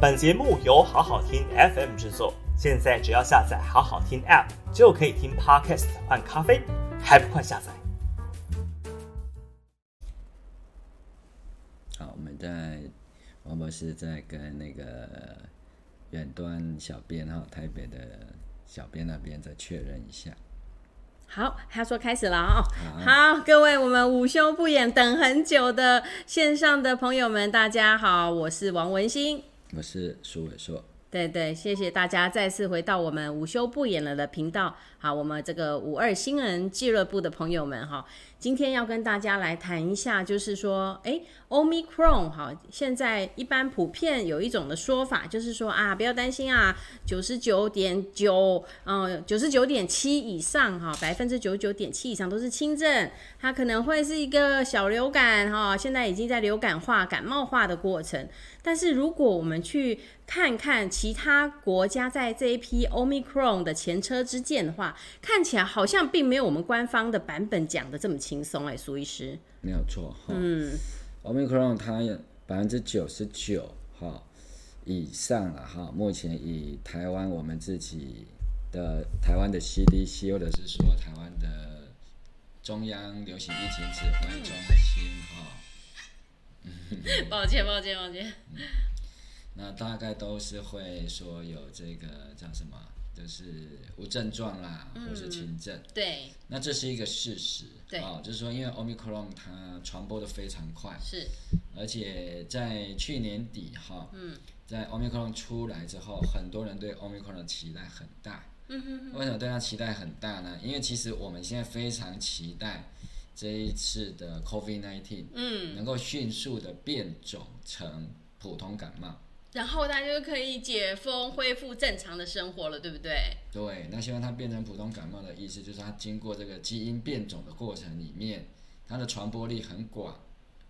本节目由好好听 FM 制作，现在只要下载好好听 App 就可以听 Podcast 换咖啡，还不快下载？好，我们在王博士在跟那个远端小编哈，台北的小编那边再确认一下。好，他说开始了哦。好，好，各位我们午休不演等很久的线上的朋友们，大家好，我是王文馨，我是苏伟硕。对对，谢谢大家再次回到我们午休不演了的频道。好，我们这个五二新人俱乐部的朋友们哈。今天要跟大家来谈一下，就是说，哎，Omicron 哈，现在一般普遍有一种的说法，就是说啊，不要担心啊，九十九点九，嗯，九十九点七以上哈，百分之九十九点七以上都是轻症，它可能会是一个小流感哈，现在已经在流感化、感冒化的过程。但是如果我们去看看其他国家在这一批 Omicron 的前车之鉴的话，看起来好像并没有我们官方的版本讲的这么轻松哎，苏医师，没有错哈。嗯，Omicron 它有百分之九十九哈以上了哈。目前以台湾我们自己的台湾的 CDC 或者是说台湾的中央流行疫情指挥中心哈。抱歉，抱歉，抱歉。嗯，那大概都是会说有这个叫什么？就是无症状啦，或是轻症。嗯。对。那这是一个事实。对。哦，就是说，因为 Omicron 它传播的非常快。是。而且在去年底哈，嗯，在 Omicron 出来之后，很多人对 Omicron 的期待很大。嗯哼哼。为什么对它期待很大呢？因为其实我们现在非常期待这一次的 COVID-19，嗯，能够迅速的变种成普通感冒。然后大家就可以解封，恢复正常的生活了，对不对？对，那希望它变成普通感冒的意思，就是它经过这个基因变种的过程里面，它的传播力很广，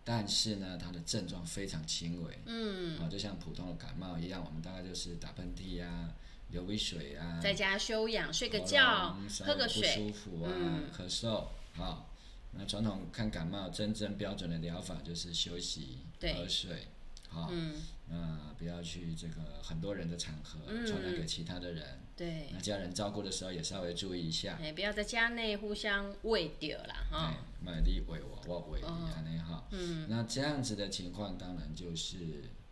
但是呢，它的症状非常轻微。嗯，啊，就像普通的感冒一样，我们大概就是打喷嚏啊，流鼻水啊，在家休养，睡个觉，喝个水，不舒服啊，嗯、咳嗽。好，那传统看感冒，真正标准的疗法就是休息、喝水。好，嗯，那不要去这个很多人的场合传染给其他的人。对，那家人照顾的时候也稍微注意一下。哎，不要在家内互相喂掉了哈。对，卖力喂我，我喂你，安尼哈。嗯，那这样子的情况当然就是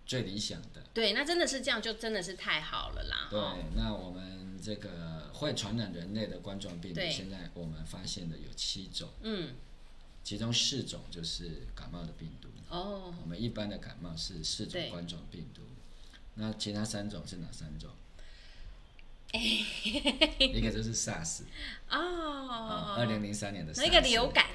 最理想的。对，那真的是这样，就真的是太好了啦。对，那我们这个会传染人类的冠状病毒，现在我们发现的有七种。嗯。其中四种就是感冒的病毒哦，我们一般的感冒是四种冠状病毒，那其他三种是哪三种？一个就是 SARS 哦，二零零三年的 SARS，那个流感，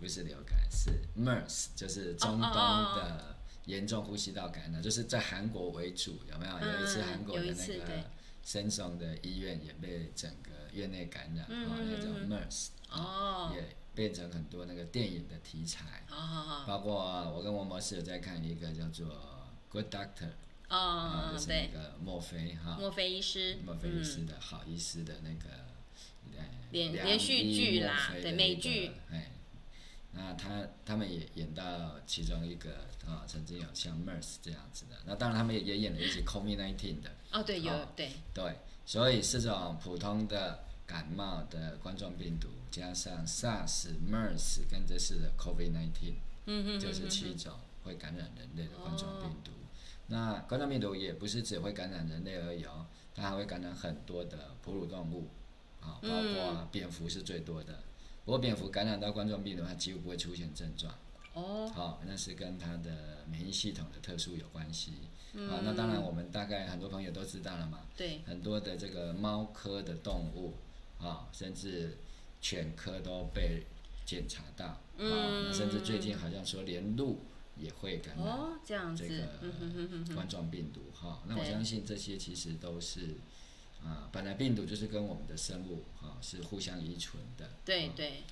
不是流感，是 MERS，就是中东的严重呼吸道感染，就是在韩国为主，有没有？有一次韩国的那个深松的医院也被整个院内感染，啊，那叫 MERS 哦，也。变成很多那个电影的题材，oh, 包括我跟王博士有在看一个叫做《Good Doctor》，哦，就是那个墨菲哈，墨菲医师，墨菲医师的好医师的那个连连续剧啦，对美剧，哎，那他他们也演到其中一个啊，曾经有像 MERS 这样子的，那当然他们也演了一些 COVID-19 的，哦对有对。对，所以是这种普通的。感冒的冠状病毒加上 SARS、MERS 跟这次的 COVID-19，嗯就是七种会感染人类的冠状病毒。哦、那冠状病毒也不是只会感染人类而已哦，它还会感染很多的哺乳动物，啊，包括蝙蝠是最多的。不过蝙蝠感染到冠状病毒，它几乎不会出现症状。哦，好，那是跟它的免疫系统的特殊有关系。嗯、啊，那当然我们大概很多朋友都知道了嘛。对。很多的这个猫科的动物。啊，甚至犬科都被检查到，嗯、啊，甚至最近好像说连鹿也会感染这个冠状病毒，哈、哦，那我相信这些其实都是啊，本来病毒就是跟我们的生物啊是互相依存的，对对。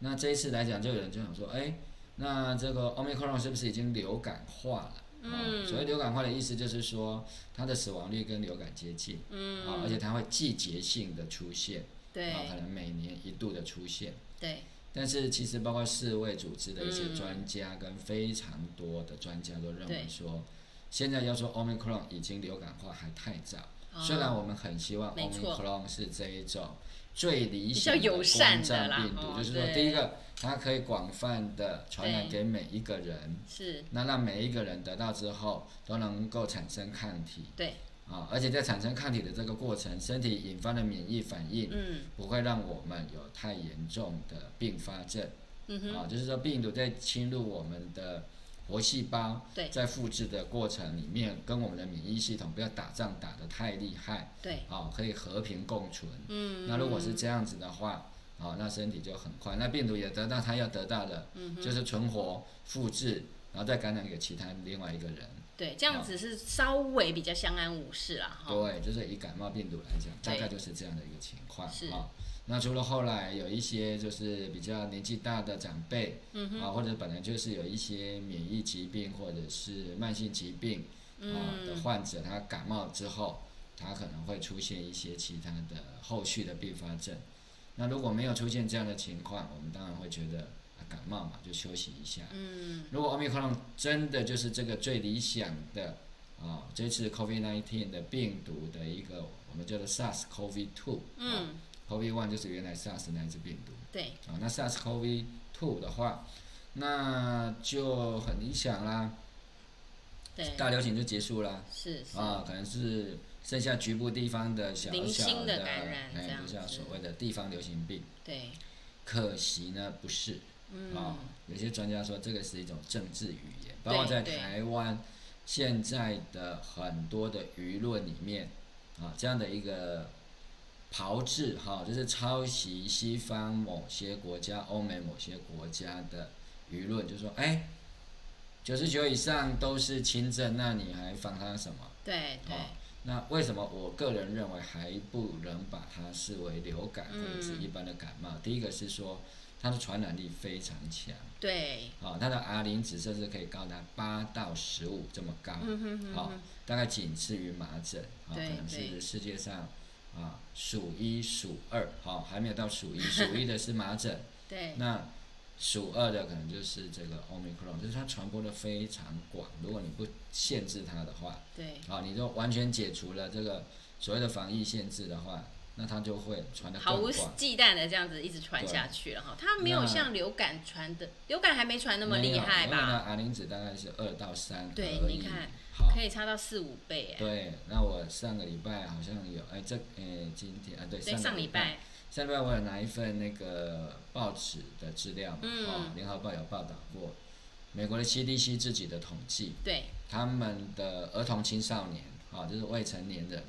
那这一次来讲，就有人就想说，哎，那这个 Omicron 是不是已经流感化了？嗯，所谓流感化的意思就是说，它的死亡率跟流感接近，嗯，啊，而且它会季节性的出现。对，可能每年一度的出现。对，但是其实包括世卫组织的一些专家跟非常多的专家都认为说，现在要说 Omicron 已经流感化还太早。哦、虽然我们很希望 Omicron 是这一种最理想的冠状病毒，就是说第一个它可以广泛的传染给每一个人，是。那让每一个人得到之后都能够产生抗体。对。啊，而且在产生抗体的这个过程，身体引发的免疫反应，嗯，不会让我们有太严重的并发症，嗯哼，啊，就是说病毒在侵入我们的活细胞，对，在复制的过程里面，跟我们的免疫系统不要打仗打得太厉害，对，啊，可以和平共存，嗯，那如果是这样子的话，啊，那身体就很快，那病毒也得到它要得到的，嗯，就是存活、复制，然后再感染给其他另外一个人。对，这样子是稍微比较相安无事啦。哦、对，就是以感冒病毒来讲，大概就是这样的一个情况。是啊，那除了后来有一些就是比较年纪大的长辈，嗯，啊，或者本来就是有一些免疫疾病或者是慢性疾病啊的患者，他感冒之后，他可能会出现一些其他的后续的并发症。那如果没有出现这样的情况，我们当然会觉得。感冒嘛，就休息一下。嗯，如果 Omicron 真的就是这个最理想的啊、哦，这次 COVID-19 的病毒的一个我们叫做 SARS-CoV-2。嗯、哦、，COVID-1 就是原来 SARS 那一只病毒。对。啊、哦，那 SARS-CoV-2 的话，那就很理想啦。对。大流行就结束啦。是。是啊，可能是剩下局部地方的小小的感染，哎，就像所谓的地方流行病。对。可惜呢，不是。啊、哦，有些专家说这个是一种政治语言，包括在台湾现在的很多的舆论里面，啊，这样的一个炮制哈，就是抄袭西方某些国家、欧美某些国家的舆论，就是说，哎，九十九以上都是轻症，那你还防它什么？对对、哦。那为什么我个人认为还不能把它视为流感或者是一般的感冒？嗯、第一个是说。它的传染力非常强，对，啊、哦，它的 R 零值甚至可以高达八到十五这么高，好、大概仅次于麻疹，啊、哦，可能是世界上啊数一数二，好、哦，还没有到数一，数一的是麻疹，对，那数二的可能就是这个 Omicron，就是它传播的非常广，如果你不限制它的话，对，啊、哦，你就完全解除了这个所谓的防疫限制的话。那它就会传的毫无忌惮的这样子一直传下去了哈，它没有像流感传的，流感还没传那么厉害吧？那 R 零值大概是二到三，对，你看，可以差到四五倍哎。对，那我上个礼拜好像有，哎，这，哎，今天啊，对，上礼拜，上礼拜我有拿一份那个报纸的资料嘛，哦，联合报有报道过，美国的 CDC 自己的统计，对，他们的儿童青少年，啊，就是未成年人。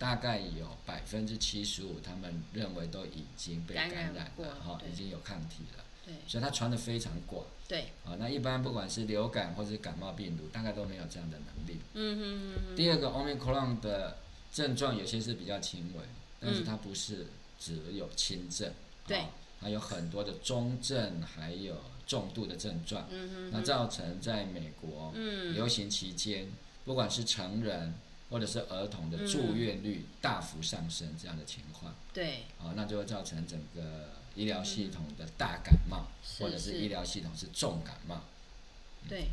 大概有百分之七十五，他们认为都已经被感染了，哈，已经有抗体了，对，所以它传的非常广，对，啊，那一般不管是流感或者是感冒病毒，大概都没有这样的能力。嗯哼嗯嗯。第二个，Omicron 的症状有些是比较轻微，但是它不是只有轻症，对，还有很多的中症，还有重度的症状。嗯哼。那造成在美国，嗯，流行期间，不管是成人。或者是儿童的住院率大幅上升这样的情况，对，啊，那就会造成整个医疗系统的大感冒，或者是医疗系统是重感冒。对，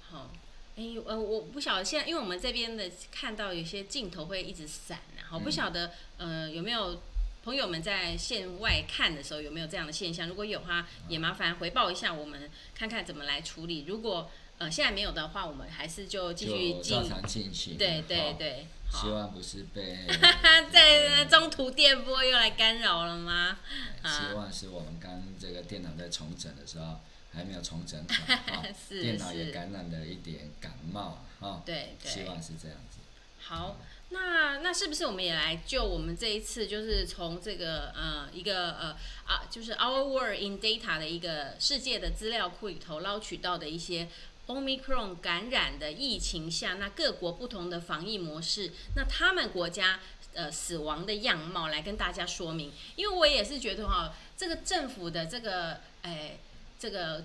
好，哎，呃，我不晓得现在，因为我们这边的看到有些镜头会一直闪，好，不晓得呃有没有朋友们在线外看的时候有没有这样的现象？如果有的话，也麻烦回报一下，我们看看怎么来处理。如果呃，现在没有的话，我们还是就继续进，进行。对对对，希望不是被 在中途电波又来干扰了吗？希望是我们刚这个电脑在重整的时候还没有重整好，是电脑也感染了一点感冒啊。对对，希望是这样子。好，那那是不是我们也来就我们这一次就是从这个呃一个呃啊就是 Our World in Data 的一个世界的资料库里头捞取到的一些。Omicron 感染的疫情下，那各国不同的防疫模式，那他们国家呃死亡的样貌来跟大家说明。因为我也是觉得哈，这个政府的这个哎这个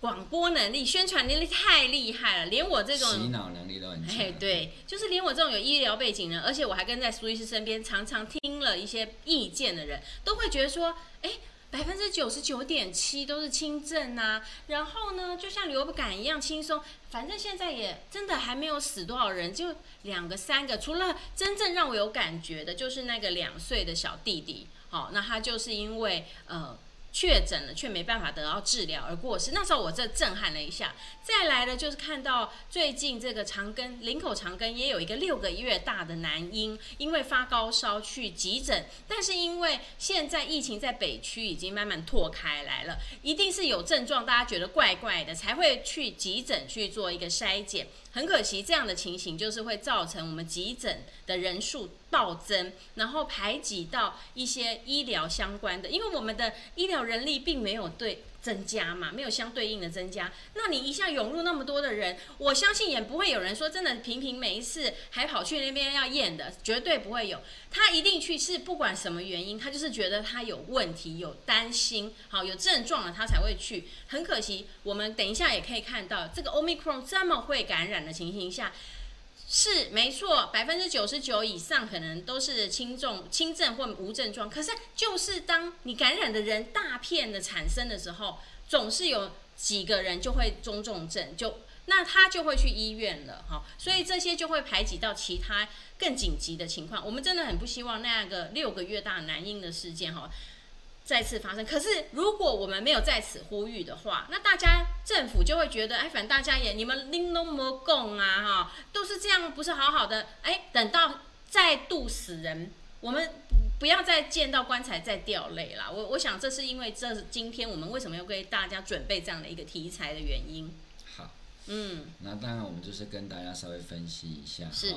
广播能力、宣传能力太厉害了，连我这种洗脑能力都很强。哎，对，就是连我这种有医疗背景的，而且我还跟在苏医师身边，常常听了一些意见的人，都会觉得说，哎。百分之九十九点七都是轻症呐，然后呢，就像流感一样轻松，反正现在也真的还没有死多少人，就两个三个，除了真正让我有感觉的，就是那个两岁的小弟弟，好，那他就是因为呃。确诊了却没办法得到治疗而过世，那时候我这震撼了一下。再来的就是看到最近这个长庚林口长庚也有一个六个月大的男婴，因为发高烧去急诊，但是因为现在疫情在北区已经慢慢拓开来了，一定是有症状，大家觉得怪怪的才会去急诊去做一个筛检。很可惜，这样的情形就是会造成我们急诊的人数暴增，然后排挤到一些医疗相关的，因为我们的医疗人力并没有对增加嘛，没有相对应的增加。那你一下涌入那么多的人，我相信也不会有人说真的平平每一次还跑去那边要验的，绝对不会有。他一定去是不管什么原因，他就是觉得他有问题，有担心，好有症状了，他才会去。很可惜，我们等一下也可以看到这个 Omicron 这么会感染的情形下。是没错，百分之九十九以上可能都是轻重、轻症或无症状。可是，就是当你感染的人大片的产生的时候，总是有几个人就会中重症，就那他就会去医院了，哈。所以这些就会排挤到其他更紧急的情况。我们真的很不希望那个六个月大男婴的事件，哈。再次发生，可是如果我们没有在此呼吁的话，那大家政府就会觉得，哎，反正大家也你们拎都没供啊，哈，都是这样，不是好好的，哎，等到再度死人，我们不要再见到棺材再掉泪了。我我想这是因为这是今天我们为什么要为大家准备这样的一个题材的原因。好，嗯，那当然我们就是跟大家稍微分析一下，是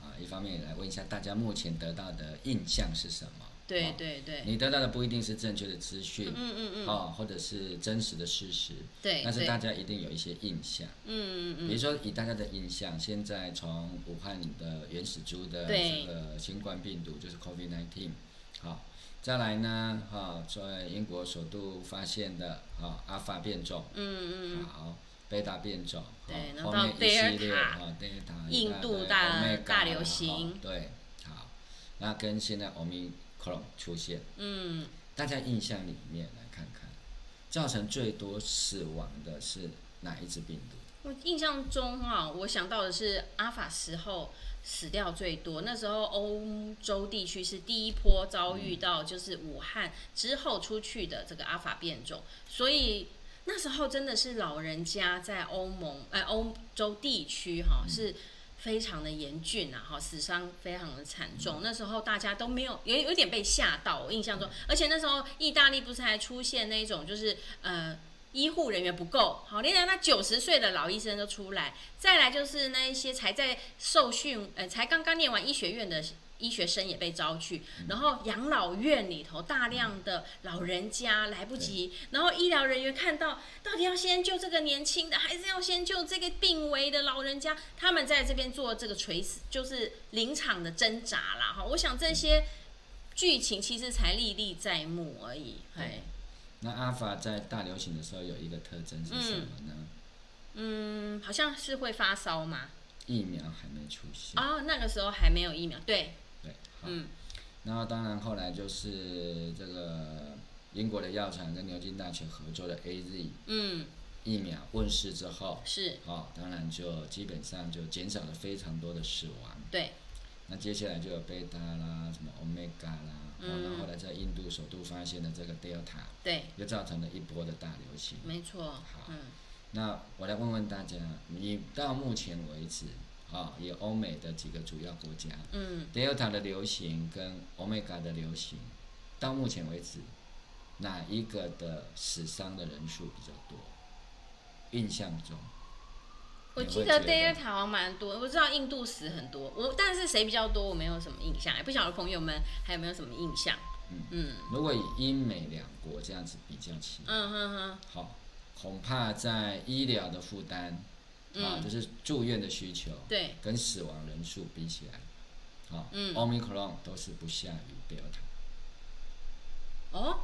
啊，一方面也来问一下大家目前得到的印象是什么。对对对，你得到的不一定是正确的资讯，嗯嗯嗯，哦，或者是真实的事实，对，但是大家一定有一些印象，嗯嗯嗯，比如说以大家的印象，现在从武汉的原始株的这个新冠病毒就是 COVID-19，好，再来呢，哈，在英国首都发现的，啊，阿法变种，嗯嗯。好，贝塔变种，对，然后到贝尔塔，印度大大流行，对，好，那跟现在欧米。出现，嗯，大家印象里面来看看，造成最多死亡的是哪一只病毒？我印象中啊，我想到的是阿法时候死掉最多，那时候欧洲地区是第一波遭遇到就是武汉之后出去的这个阿法变种，所以那时候真的是老人家在欧盟哎欧洲地区哈、啊、是。非常的严峻啊，哈，死伤非常的惨重。那时候大家都没有，有有点被吓到。我印象中，而且那时候意大利不是还出现那种，就是呃，医护人员不够，好，连那九十岁的老医生都出来。再来就是那一些才在受训，呃，才刚刚念完医学院的。医学生也被招去，然后养老院里头大量的老人家来不及，然后医疗人员看到到底要先救这个年轻的，还是要先救这个病危的老人家？他们在这边做这个垂死，就是临场的挣扎啦。哈，我想这些剧情其实才历历在目而已。嘿，那阿法在大流行的时候有一个特征是什么呢？嗯，嗯，好像是会发烧吗。疫苗还没出现哦，那个时候还没有疫苗，对。嗯，那当然，后来就是这个英国的药厂跟牛津大学合作的 AZ 嗯。疫苗问世之后是。哦，当然就基本上就减少了非常多的死亡。对，那接下来就有贝塔啦，什么 Omega 啦，嗯，然后后来在印度首都发现的这个 Delta，对，又造成了一波的大流行。没错，好，嗯，那我来问问大家，你到目前为止。啊，以欧美的几个主要国家，嗯，Delta 的流行跟 Omega 的流行，到目前为止，哪一个的死伤的人数比较多？印象中，我记得 Delta 好像蛮多，我知道印度死很多，我但是谁比较多，我没有什么印象，也不晓得朋友们还有没有什么印象？嗯嗯，如果以英美两国这样子比较起来，嗯哼哼，好，恐怕在医疗的负担。啊，就是住院的需求，对，跟死亡人数比起来，啊，嗯，Omicron 都是不下于 Delta。哦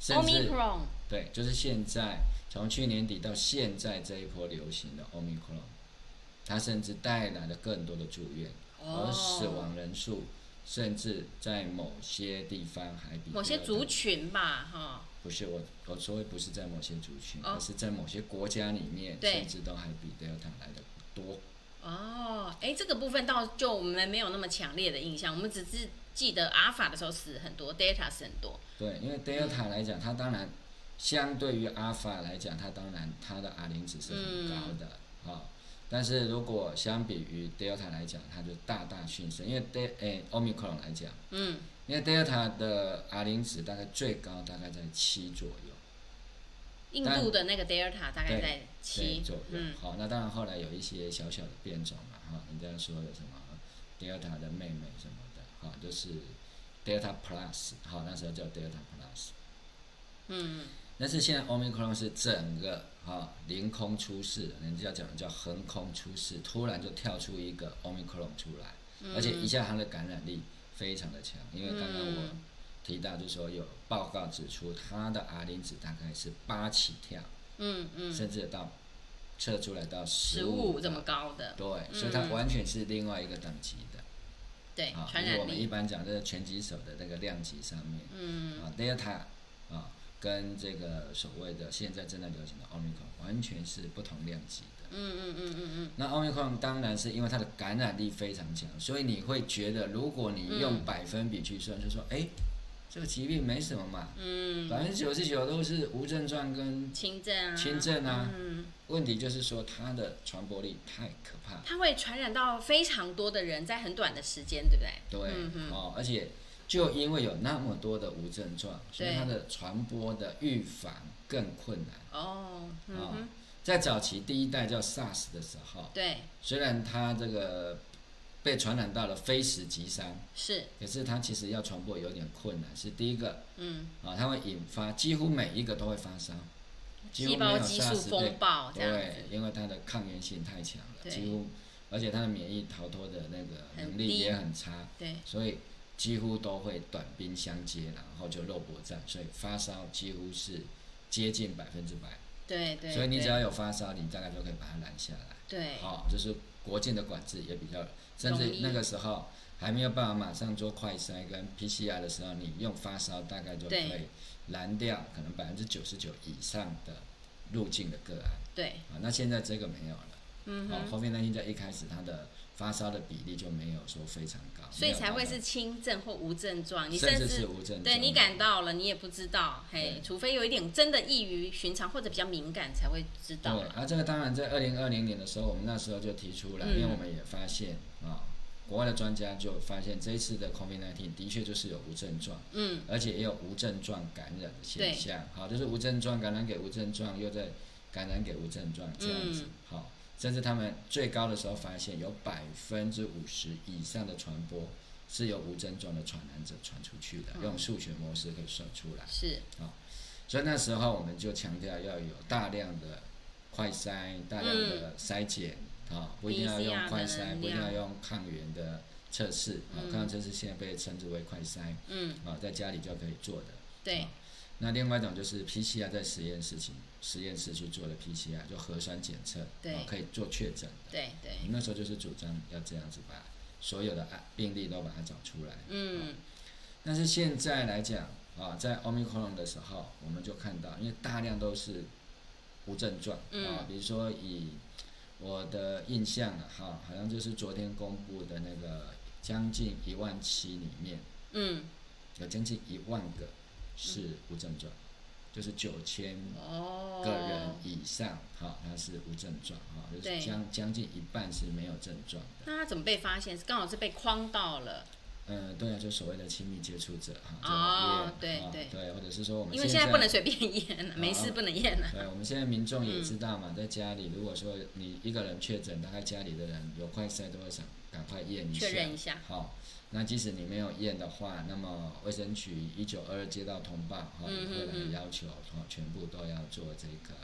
，Omicron，对，就是现在从去年底到现在这一波流行的 Omicron，它甚至带来了更多的住院，而死亡人数甚至在某些地方还比某些族群吧，哈，不是我我说的不是在某些族群，哦、而是在某些国家里面，甚至都还比 Delta 来的多。哦，哎，这个部分倒就我们没有那么强烈的印象，我们只是记得阿尔法的时候死很多，Delta 死很多。对，因为 Delta 来讲，它当然相对于阿尔法来讲，它当然它的 R 零值是很高的，啊、嗯哦，但是如果相比于 Delta 来讲，它就大大逊色，因为 De 诶 Omicron 来讲，嗯，因为 Delta 的 R 零值大概最高大概在七左右。印度的那个 Delta 大概在七左右，嗯，好，那当然后来有一些小小的变种嘛，哈，人家说有什么 Delta 的妹妹什么的，哈，就是 Delta Plus，好，那时候叫 Delta Plus，嗯，但是现在 Omicron 是整个哈凌空出世，人家讲的叫横空出世，突然就跳出一个 Omicron 出来，而且一下它的感染力非常的强，因为刚刚我。提到就是说有报告指出，他的 R 零值大概是八起跳，嗯嗯，甚至到测出来到十五这么高的，对，所以它完全是另外一个等级的，对，啊，因为。我们一般讲这个拳击手的那个量级上面，嗯，啊，Delta 啊，跟这个所谓的现在正在流行的 Omicron 完全是不同量级的，嗯嗯嗯嗯嗯。那 Omicron 当然是因为它的感染力非常强，所以你会觉得，如果你用百分比去算，就说，哎。这个疾病没什么嘛，嗯，百分之九十九都是无症状跟轻症啊，轻症啊，嗯，问题就是说它的传播力太可怕，它会传染到非常多的人，在很短的时间，对不对？对，嗯、哦，而且就因为有那么多的无症状，所以它的传播的预防更困难。哦，嗯、哦，在早期第一代叫 SARS 的时候，对，虽然它这个。被传染到了非死即伤，是，可是它其实要传播有点困难。是第一个，嗯，啊，它会引发几乎每一个都会发烧，细胞激素风暴这样子，对，因为它的抗原性太强了，几乎，而且它的免疫逃脱的那个能力也很差，对，所以几乎都会短兵相接，然后就肉搏战，所以发烧几乎是接近百分之百，对对，所以你只要有发烧，你大概就可以把它拦下来，对，好，就是国境的管制也比较。甚至那个时候还没有办法马上做快筛跟 PCR 的时候，你用发烧大概就可以拦掉可能百分之九十九以上的入境的个案。对，啊，那现在这个没有了。嗯，好，后面那现在一开始它的发烧的比例就没有说非常高，所以才会是轻症或无症状。你甚至是无症状，对你感到了，你也不知道，嘿，除非有一点真的异于寻常或者比较敏感才会知道。对，啊，这个当然在二零二零年的时候，我们那时候就提出来，因为我们也发现。啊，国外的专家就发现这一次的 COVID-19 的确就是有无症状，嗯，而且也有无症状感染的现象，好，就是无症状感染给无症状，又在感染给无症状这样子，好，甚至他们最高的时候发现有百分之五十以上的传播是由无症状的传染者传出去的，用数学模式可以算出来，是，啊，所以那时候我们就强调要有大量的快筛，大量的筛检。啊，不一定要用快筛，不一定要用抗原的测试。啊，抗原测试现在被称之为快筛。嗯。啊，在家里就可以做的。对。那另外一种就是 PCR 在实验室去实验室去做的 PCR，就核酸检测。对。可以做确诊。对对。那时候就是主张要这样子把所有的病例都把它找出来。嗯。但是现在来讲，啊，在 Omicron 的时候，我们就看到，因为大量都是无症状。啊，比如说以。我的印象啊，哈，好像就是昨天公布的那个将近一万七里面，嗯，有将近一万个是无症状，就是九千个人以上，哈，他是无症状，哈，就是将将近一半是没有症状的。那他怎么被发现？是刚好是被框到了。嗯，对啊，就所谓的亲密接触者哈，哦，对对对，或者是说我们因为现在不能随便验了，没事不能验了。对，我们现在民众也知道嘛，在家里如果说你一个人确诊，大概家里的人有快筛都会想赶快验一下，确认一下。好，那即使你没有验的话，那么卫生局一九二二接到通报，哈，也会来要求，哈，全部都要做这个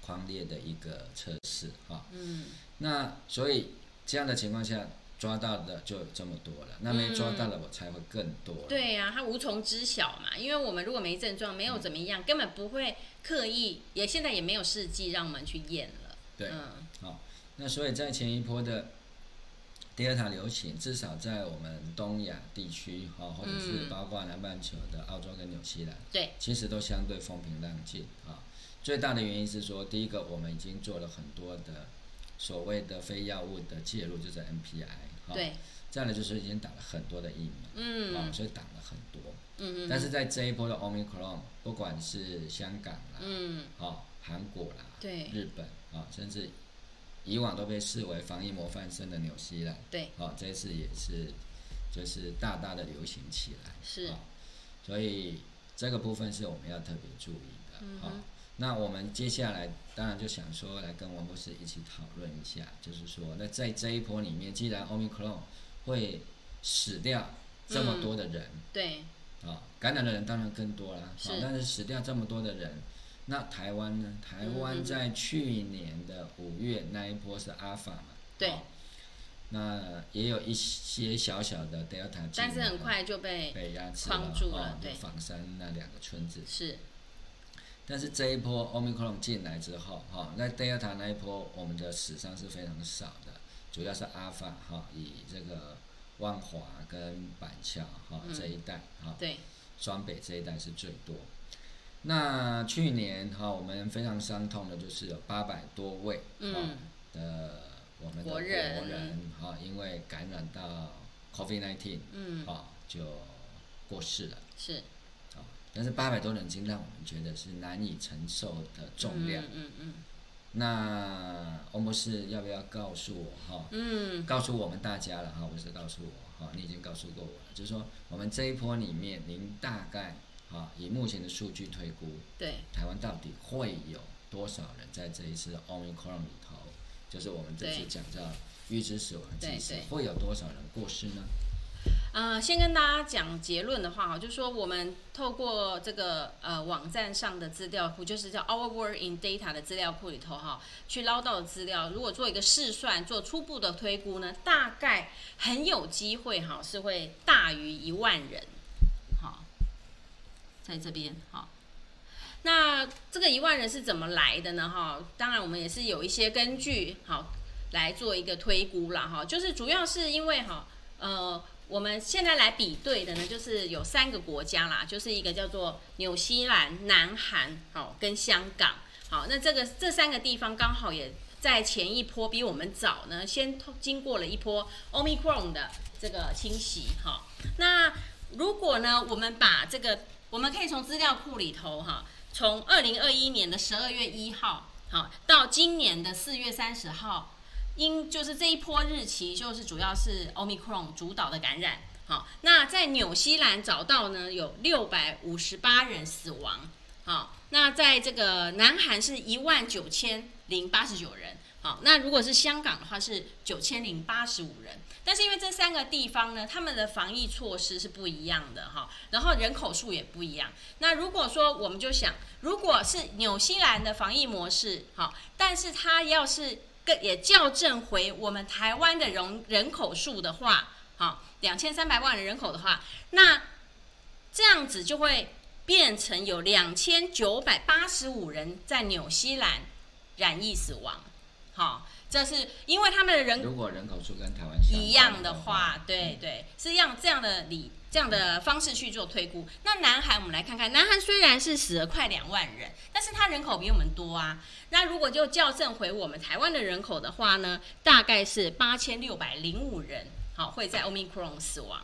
框列的一个测试，哈。嗯。那所以这样的情况下。抓到的就这么多了，那没抓到的我才会更多。嗯。对呀，啊，他无从知晓嘛，因为我们如果没症状，没有怎么样，嗯，根本不会刻意，也现在也没有试剂让我们去验了。对，嗯，好，那所以在前一波的 Delta 流行，至少在我们东亚地区哈，或者是包括南半球的澳洲跟纽西兰，对，其实都相对风平浪静啊。最大的原因是说，第一个我们已经做了很多的所谓的非药物的介入，就是 NPI，对。再来就是已经打了很多的疫苗，嗯，啊，所以打了很多，嗯嗯。但是在这一波的 Omicron，不管是香港啦，嗯，啊，韩国啦，对，日本啊，甚至。以往都被视为防疫模范生的纽西兰，对，好、哦，这次也是，就是大大的流行起来，是、哦，所以这个部分是我们要特别注意的，哦，那我们接下来当然就想说来跟王博士一起讨论一下，就是说，那在这一波里面，既然 Omicron 会死掉这么多的人，嗯、对，啊、哦，感染的人当然更多啦，是、哦，但是死掉这么多的人。那台湾呢？台湾在去年的五月那一波是阿尔法嘛？对、哦。那也有一些小小的 Delta，但是很快就被被压制住了，哦、对。房山那两个村子是。但是这一波 Omicron 进来之后，哈、哦，那 Delta 那一波我们的死伤是非常少的，主要是阿尔法哈，以这个万华跟板桥哈、哦嗯、这一带哈，哦、对，双北这一带是最多。那去年哈，我们非常伤痛的就是有八百多位嗯。的我们的国人。哈，因为感染到 COVID-19 嗯，哈就过世了。是，但是八百多人已经让我们觉得是难以承受的重量。嗯嗯，那翁博士要不要告诉我哈嗯，告诉我们大家了哈，不是告诉我哈，你已经告诉过我了，就是说我们这一波里面您大概。啊，以目前的数据推估，对台湾到底会有多少人在这一次 Omicron 里头，就是我们这次讲叫预知死亡机制，会有多少人过世呢？呃，先跟大家讲结论的话哈，就是说我们透过这个呃网站上的资料库，就是叫 Our World in Data 的资料库里头哈，去捞到的资料，如果做一个试算，做初步的推估呢，大概很有机会哈是会大于一万人。在这边，好，那这个一万人是怎么来的呢？哈，当然我们也是有一些根据，好来做一个推估啦，哈，就是主要是因为哈，呃，我们现在来比对的呢，就是有三个国家啦，就是一个叫做纽西兰、南韩，好，跟香港，好，那这个这三个地方刚好也在前一波比我们早呢，先经过了一波 Omicron 的这个侵袭，哈，那如果呢，我们把这个我们可以从资料库里头哈，从二零二一年的十二月一号好到今年的四月三十号，因就是这一波日期就是主要是 Omicron 主导的感染。好，那在纽西兰找到呢有六百五十八人死亡。好，那在这个南韩是一万九千零八十九人。好，那如果是香港的话是九千零八十五人。但是因为这三个地方呢，他们的防疫措施是不一样的哈，然后人口数也不一样。那如果说我们就想，如果是纽西兰的防疫模式哈，但是它要是更也校正回我们台湾的人人口数的话，哈，两千三百万人人口的话，那这样子就会变成有两千九百八十五人在纽西兰染疫死亡，好。这是因为他们的人如果人口数跟台湾一样的话，对对，是用这样的理这样的方式去做推估。那南韩我们来看看，南韩虽然是死了快两万人，但是它人口比我们多啊。那如果就校正回我们台湾的人口的话呢，大概是八千六百零五人，好，会在 Omicron 死亡。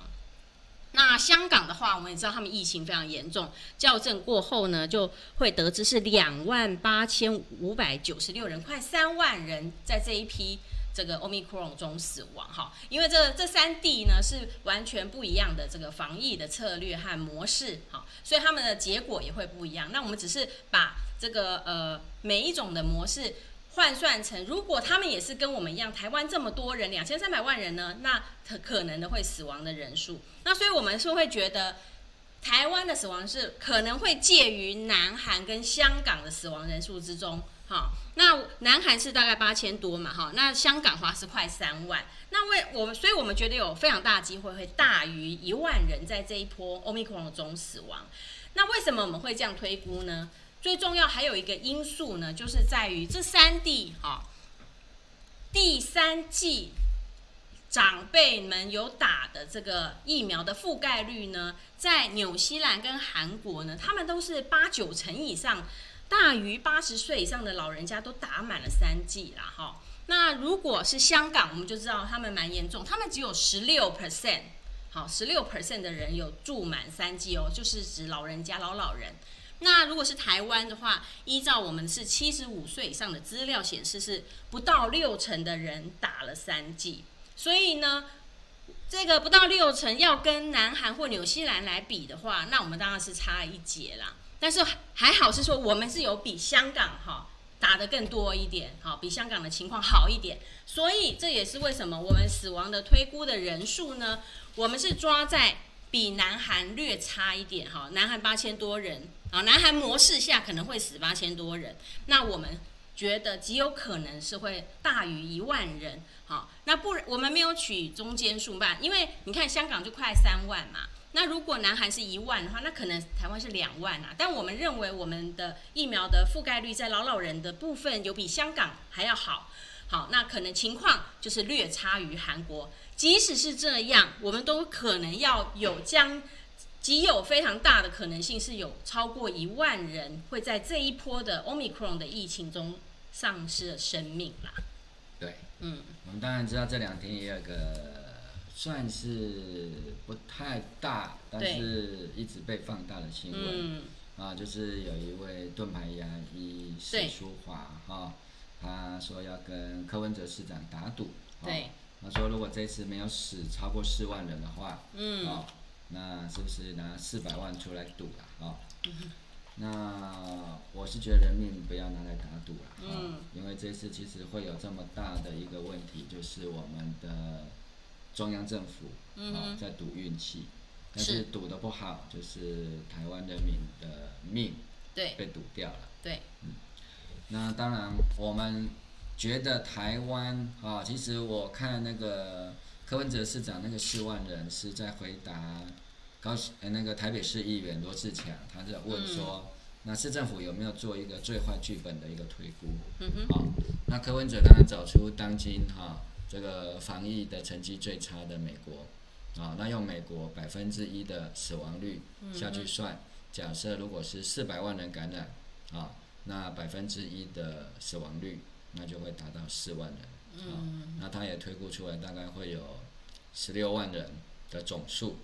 那香港的话，我们也知道他们疫情非常严重，校正过后呢，就会得知是两万八千五百九十六人，快三万人在这一批这个 Omicron 中死亡哈。因为这这三地呢是完全不一样的这个防疫的策略和模式哈，所以他们的结果也会不一样。那我们只是把这个呃每一种的模式。换算成，如果他们也是跟我们一样，台湾这么多人，两千三百万人呢，那可可能的会死亡的人数，那所以我们是会觉得，台湾的死亡是可能会介于南韩跟香港的死亡人数之中，哈，那南韩是大概八千多嘛，哈，那香港的话是快三万，那为我们，所以我们觉得有非常大机会会大于一万人在这一波 Omicron 中死亡，那为什么我们会这样推估呢？最重要还有一个因素呢，就是在于这三地哈，第三剂长辈们有打的这个疫苗的覆盖率呢，在纽西兰跟韩国呢，他们都是八九成以上，大于八十岁以上的老人家都打满了三剂啦，哈。那如果是香港，我们就知道他们蛮严重，他们只有十六 percent，好，十六 percent 的人有注满三剂哦，就是指老人家、老老人。那如果是台湾的话，依照我们是七十五岁以上的资料显示，是不到六成的人打了三剂。所以呢，这个不到六成要跟南韩或纽西兰来比的话，那我们当然是差一截啦。但是还好是说，我们是有比香港哈打得更多一点，好，比香港的情况好一点。所以这也是为什么我们死亡的推估的人数呢，我们是抓在比南韩略差一点哈，南韩八千多人。啊，南韩模式下可能会死八千多人，那我们觉得极有可能是会大于一万人。好，那不然我们没有取中间数吧，因为你看香港就快三万嘛，那如果南韩是一万的话，那可能台湾是两万啊。但我们认为我们的疫苗的覆盖率在老老人的部分有比香港还要好。好，那可能情况就是略差于韩国。即使是这样，我们都可能要有将。极有非常大的可能性是有超过一万人会在这一波的 Omicron 的疫情中丧失了生命啦。对，嗯，我们当然知道这两天也有个算是不太大，但是一直被放大的新闻，嗯，啊，就是有一位盾牌牙医史淑华哈，他说要跟柯文哲市长打赌，对，他说如果这次没有死超过四万人的话，嗯，啊。那是不是拿四百万出来赌了啊？哦。嗯、那我是觉得人命不要拿来打赌了，啊、嗯，因为这次其实会有这么大的一个问题，就是我们的中央政府啊、在赌运气，但是赌的不好，就是台湾人民的命对。被赌掉了，对，嗯，那当然我们觉得台湾啊、哦，其实我看那个。柯文哲市长那个四万人是在回答高呃那个台北市议员罗志强，他在问说，那市政府有没有做一个最坏剧本的一个推估？嗯哼。好，那柯文哲当然找出当今哈这个防疫的成绩最差的美国，啊，那用美国百分之一的死亡率下去算，假设如果是四百万人感染，啊，那百分之一的死亡率，那就会达到四万人。嗯，那他也推估出来，大概会有十六万人的总数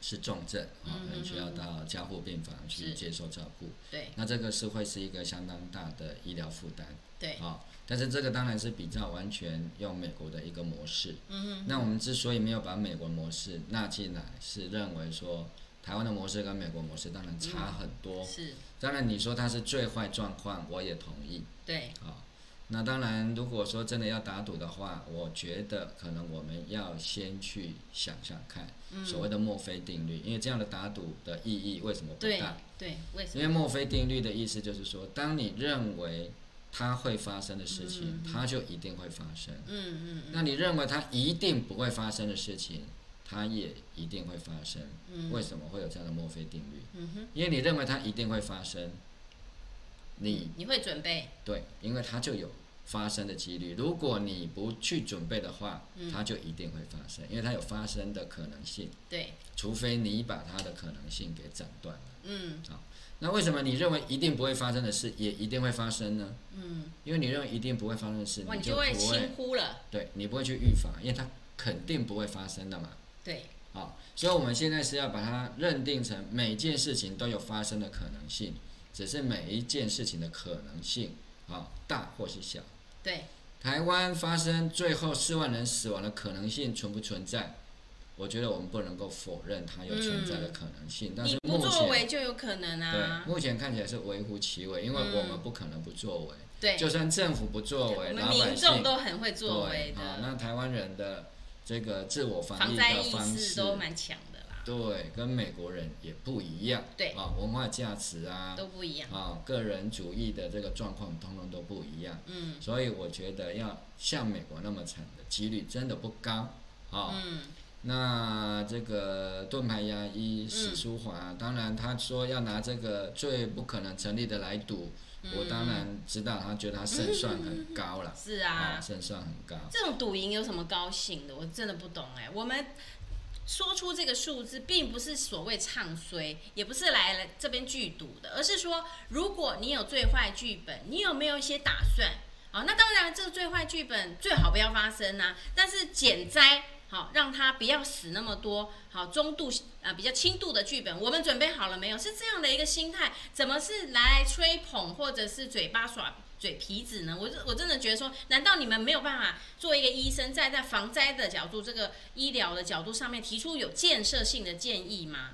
是重症啊，可能需要到加护病房去接受照顾。对，那这个是会是一个相当大的医疗负担。对，啊，但是这个当然是比较完全用美国的一个模式。嗯，那我们之所以没有把美国模式纳进来，是认为说台湾的模式跟美国模式当然差很多。是，当然你说它是最坏状况，我也同意。对，啊。那当然，如果说真的要打赌的话，我觉得可能我们要先去想想看，所谓的墨菲定律，因为这样的打赌的意义为什么不大？对，对，为什么？因为墨菲定律的意思就是说，当你认为它会发生的事情，它就一定会发生。嗯嗯。那你认为它一定不会发生的事情，它也一定会发生。为什么会有这样的墨菲定律？嗯哼。因为你认为它一定会发生。你你会准备？对，因为它就有发生的几率。如果你不去准备的话，嗯、它就一定会发生，因为它有发生的可能性。对，除非你把它的可能性给斩断了。嗯，好，那为什么你认为一定不会发生的事也一定会发生呢？嗯，因为你认为一定不会发生的事，你就不会轻忽了。对，你不会去预防，因为它肯定不会发生的嘛。对，好，所以我们现在是要把它认定成每件事情都有发生的可能性。只是每一件事情的可能性啊，大或是小。对，台湾发生最后四万人死亡的可能性存不存在？我觉得我们不能够否认它有存在的可能性。嗯、但是目前，你不作为就有可能啊。对，目前看起来是微乎其微，因为我们不可能不作为。对、嗯，就算政府不作为，我们民众都很会作为的。啊，那台湾人的这个自我防疫的方式都蛮强。对，跟美国人也不一样。对啊，文化价值啊都不一样啊，个人主义的这个状况通通都不一样。嗯，所以我觉得要像美国那么惨的几率真的不高啊。嗯，那这个盾牌牙医史书华，嗯、当然他说要拿这个最不可能成立的来赌，嗯、我当然知道他觉得他胜算很高了。是啊，胜算很高。这种赌赢有什么高兴的？我真的不懂哎。我们说出这个数字，并不是所谓唱衰，也不是来这边剧赌的，而是说，如果你有最坏剧本，你有没有一些打算？好，那当然，这个最坏剧本最好不要发生啊。但是减灾。好，让他不要死那么多。好，中度啊、比较轻度的剧本，我们准备好了没有？是这样的一个心态，怎么是来吹捧或者是嘴巴耍嘴皮子呢？我我真的觉得说，难道你们没有办法做一个医生，在在防灾的角度、这个医疗的角度上面提出有建设性的建议吗？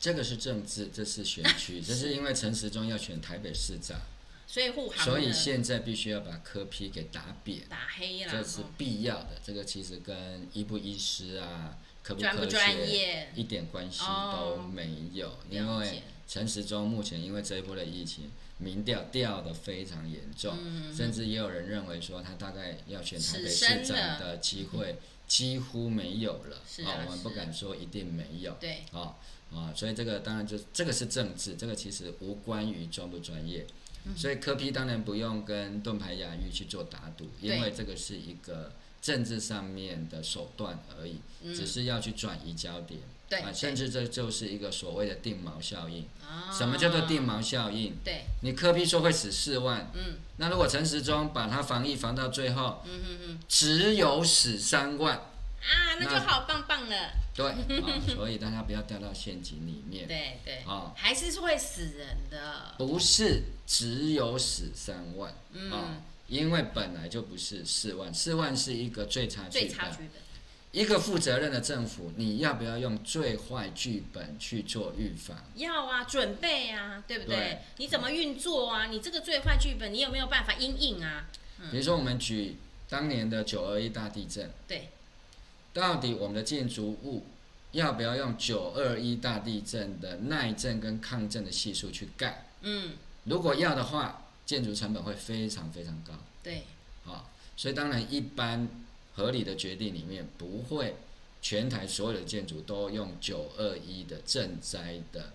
这个是政治，这是选区，这是因为陈时中要选台北市长。所以护航，所以现在必须要把柯批给打扁，打黑了，这是必要的。这个其实跟医不医师啊，科不科学，专不专业，一点关系都没有。哦、因为陈时中目前因为这一波的疫情，民调掉得非常严重，嗯、甚至也有人认为说他大概要选台北市长的机会几乎没有了。啊、哦，我们不敢说一定没有。对，啊啊、哦，所以这个当然就这个是政治，这个其实无关于专不专业。所以柯批当然不用跟盾牌雅玉去做打赌，因为这个是一个政治上面的手段而已，只是要去转移焦点。对，啊，甚至这就是一个所谓的定锚效应。什么叫做定锚效应？对，你科比说会死四万，嗯，那如果陈时中把他防疫防到最后，嗯嗯嗯，只有死三万。啊，那就好棒棒了。对，哦，所以大家不要掉到陷阱里面。对对，啊，还是会死人的。不是只有死三万，嗯，哦，因为本来就不是四万，四万是一个最差。最差剧本。一个负责任的政府，你要不要用最坏剧本去做预防？要啊，准备啊，对不对？对，你怎么运作啊？你这个最坏剧本，你有没有办法应应啊？嗯，比如说，我们举当年的九二一大地震。对。到底我们的建筑物要不要用九二一大地震的耐震跟抗震的系数去盖？嗯，如果要的话，建筑成本会非常非常高。对，好，所以当然一般合理的决定里面不会全台所有的建筑都用九二一的赈灾的。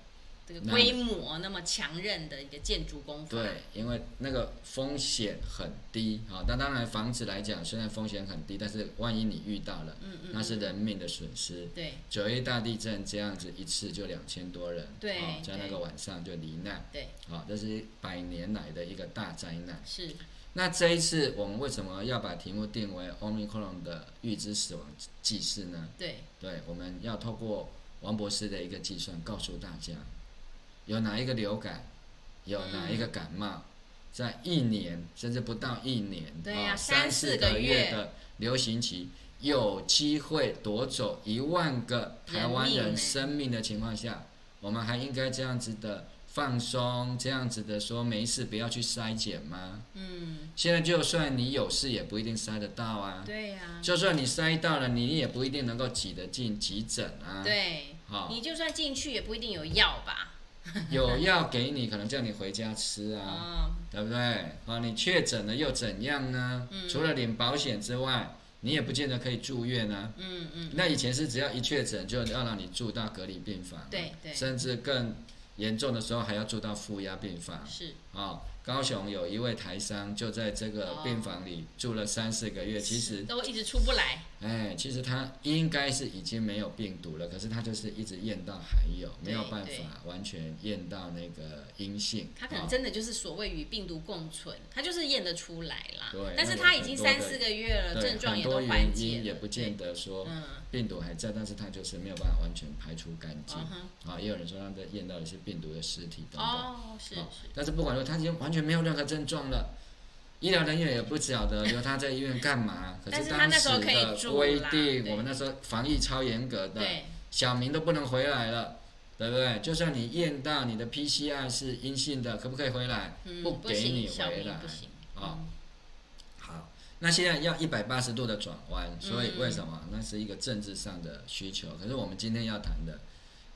这个规模那么强韧的一个建筑工法，对，因为那个风险很低，好，但当然房子来讲，虽然风险很低，但是万一你遇到了，嗯嗯，那是人命的损失。对，九一大地震这样子一次就两千多人，对，在那个晚上就罹难，对，好，这是百年来的一个大灾难。是，那这一次我们为什么要把题目定为 Omicron 的预知死亡记事呢？对，对，我们要透过王博士的一个计算，告诉大家。有哪一个流感，有哪一个感冒，在一年甚至不到一年，啊，三四个月的流行期，有机会夺走一万个台湾人生命的情况下，我们还应该这样子的放松，这样子的说没事，不要去筛检吗？嗯，现在就算你有事，也不一定筛得到啊。对呀。就算你筛到了，你也不一定能够挤得进急诊啊。对。好，你就算进去，也不一定有药吧。有药给你，可能叫你回家吃啊，对不对？啊，你确诊了又怎样呢？嗯除了领保险之外，你也不见得可以住院啊。嗯嗯。那以前是只要一确诊就要让你住到隔离病房，对对，甚至更严重的时候还要住到负压病房。是啊。高雄有一位台商就在这个病房里住了三四个月，其实都一直出不来。哎，其实他应该是已经没有病毒了，可是他就是一直验到还有，没有办法完全验到那个阴性。他可能真的就是所谓与病毒共存，他就是验得出来啦。对，但是他已经三四个月了，症状也都缓解了。也不见得说病毒还在，但是他就是没有办法完全排除干净。啊，也有人说他在验到一些病毒的尸体等等。哦，是是。但是不管说他已经完全。没有任何症状了，医疗人员也不晓得留他在医院干嘛。可是当时的规定，我们那时候防疫超严格的，小明都不能回来了，对不对？就算你验到你的 PCR 是阴性的，可不可以回来？不给你回来。啊，好，那现在要一百八十度的转弯，所以为什么？那是一个政治上的需求。可是我们今天要谈的，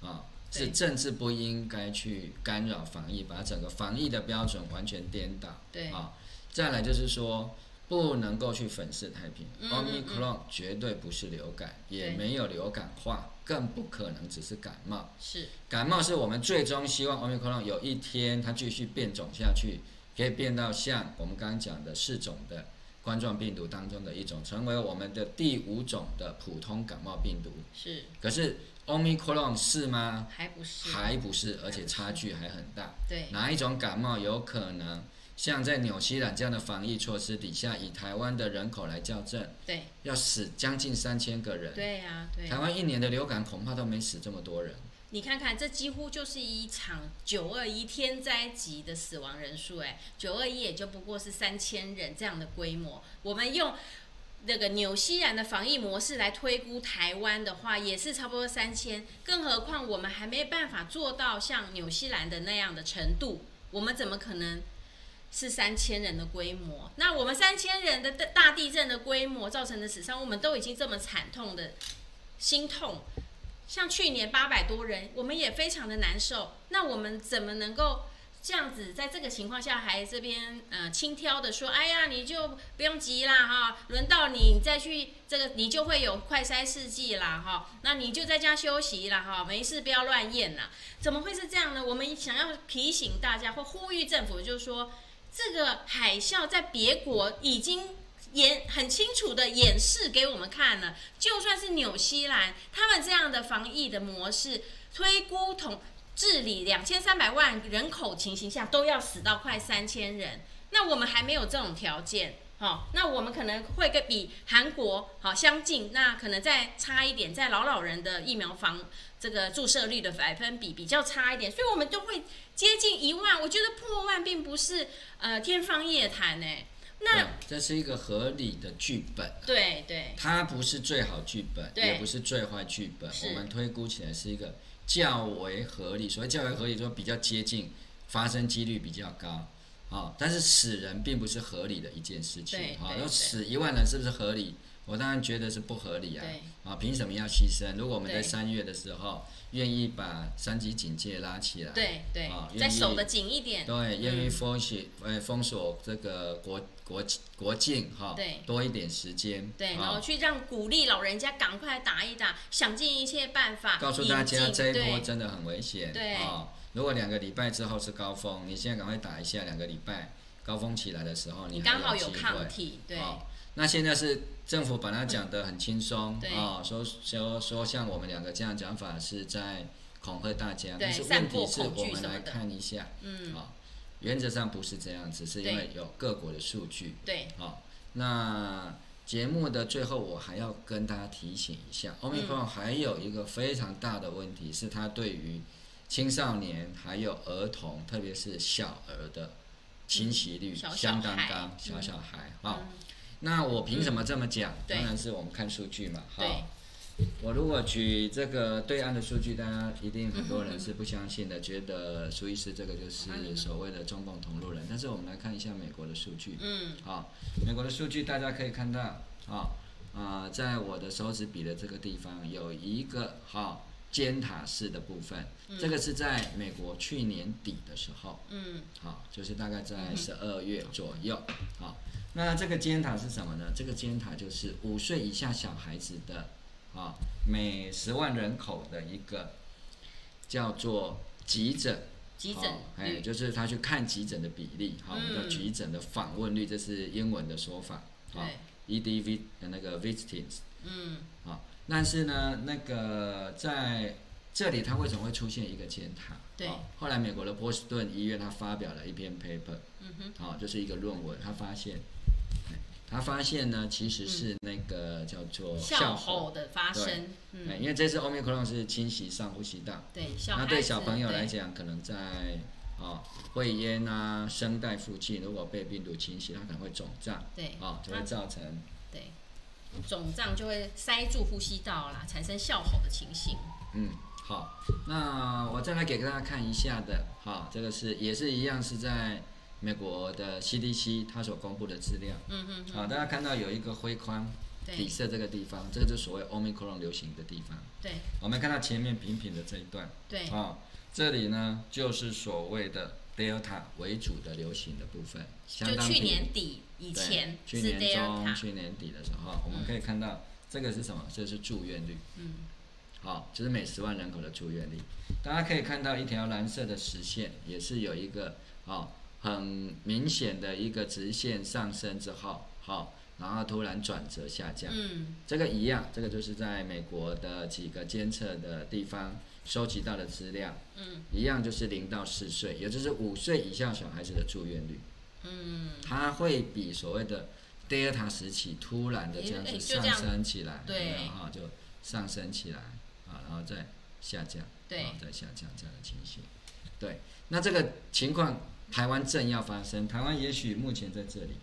啊。是政治不应该去干扰防疫，把整个防疫的标准完全颠倒。对啊，再来就是说，不能够去粉饰太平。Omicron 绝对不是流感，也没有流感化，更不可能只是感冒。是感冒是我们最终希望 Omicron 有一天它继续变种下去，可以变到像我们刚刚讲的四种的冠状病毒当中的一种，成为我们的第五种的普通感冒病毒。是。可是 Omicron 是吗？还不是。还不是，而且差距还很大。对。哪一种感冒有可能？像在纽西兰这样的防疫措施底下，以台湾的人口来校正，对，要死将近三千个人。对呀、啊，对。台湾一年的流感恐怕都没死这么多人。你看看，这几乎就是一场九二一天灾级的死亡人数，哎，九二一也就不过是三千人这样的规模。我们用那个纽西兰的防疫模式来推估台湾的话，也是差不多三千。更何况我们还没办法做到像纽西兰的那样的程度，我们怎么可能？是三千人的规模，那我们三千人的大地震的规模造成的死伤，我们都已经这么惨痛的心痛。像去年八百多人，我们也非常的难受。那我们怎么能够这样子，在这个情况下还这边呃轻佻的说，哎呀，你就不用急啦哈，轮到你再去这个，你就会有快筛试剂啦哈，那你就在家休息啦哈，没事不要乱验啦。怎么会是这样呢？我们想要提醒大家或呼吁政府，就是说。这个海啸在别国已经演很清楚的演示给我们看了，就算是纽西兰，他们这样的防疫的模式，推估统治理两千三百万人口情形下，都要死到快三千人，那我们还没有这种条件。好，那我们可能会跟比韩国好相近，那可能再差一点，在老老人的疫苗防这个注射率的百分比比较差一点，所以我们都会接近一万。我觉得破万并不是呃天方夜谭呢。那这是一个合理的剧本啊。对对。它不是最好剧本，也不是最坏剧本，我们推估起来是一个较为合理。所谓较为合理，说比较接近，发生几率比较高。啊，但是死人并不是合理的一件事情。啊，要死一万人是不是合理？我当然觉得是不合理啊。啊，凭什么要牺牲？如果我们在三月的时候愿意把三级警戒拉起来，对对，啊，再守得紧一点，对，愿意封锁，呃，封锁这个国国国境，哈，对，多一点时间，对，然后去让鼓励老人家赶快打一打，想尽一切办法，告诉大家这一波真的很危险，对啊。如果两个礼拜之后是高峰，你现在赶快打一下。两个礼拜高峰起来的时候，你刚好有抗体。对。哦，那现在是政府把它讲得很轻松，嗯，哦，说说说像我们两个这样讲法是在恐吓大家。但是问题是我们来看一下，嗯，哦，原则上不是这样子，是因为有各国的数据。对。哦，那节目的最后，我还要跟大家提醒一下，Omicron 还有一个非常大的问题是它对于青少年还有儿童，特别是小儿的侵袭率相当高，小小孩啊。那我凭什么这么讲？当然是我们看数据嘛。好，我如果举这个对岸的数据，大家一定很多人是不相信的，觉得苏医师这个就是所谓的中共同路人。但是我们来看一下美国的数据。嗯。好，美国的数据大家可以看到，啊啊，在我的手指比的这个地方有一个好。尖塔式的部分，嗯，这个是在美国去年底的时候，嗯，好，就是大概在十二月左右，好，那这个尖塔是什么呢？这个尖塔就是五岁以下小孩子的，啊，每十万人口的一个叫做急诊，急诊，哎，就是他去看急诊的比例，好，我们叫急诊的访问率，这是英文的说法，啊，EDV 的那个 visitings，嗯，好。但是呢，那个在这里，它为什么会出现一个尖塔？对、哦。后来美国的波士顿医院，他发表了一篇 paper，嗯哼，好、哦，就是一个论文，他发现，他发现呢，其实是那个叫做哮吼的发生，嗯，因为这次 Omicron 是侵袭上呼吸道，对，那对小朋友来讲，可能在啊肺咽啊声带附近，如果被病毒侵袭，它可能会肿胀，对，啊、哦，就会造成，对。肿胀就会塞住呼吸道啦，产生哮吼的情形。嗯，好，那我再来给大家看一下的，好，这个是也是一样是在美国的 CDC 它所公布的资料。嗯嗯。好，大家看到有一个灰框底色这个地方，这个就是所谓 Omicron 流行的地方。对。我们看到前面平平的这一段。对。啊，这里呢就是所谓的。Delta 为主的流行的部分，相当就去年底以前，去年中、去年底的时候，我们可以看到这个是什么？这是住院率。嗯，好，就是每十万人口的住院率。大家可以看到一条蓝色的实线，也是有一个哦很明显的一个直线上升之后，好，然后突然转折下降。嗯，这个一样，这个就是在美国的几个监测的地方收集到的资料。嗯，一样就是零到四岁，也就是五岁以下小孩子的住院率。嗯，它会比所谓的 Delta 时期突然的这样子上升起来，对，然后，就上升起来，啊，然后再下降，对，再下降这样的情形。对，那这个情况。台湾正要发生，台湾也许目前在这里，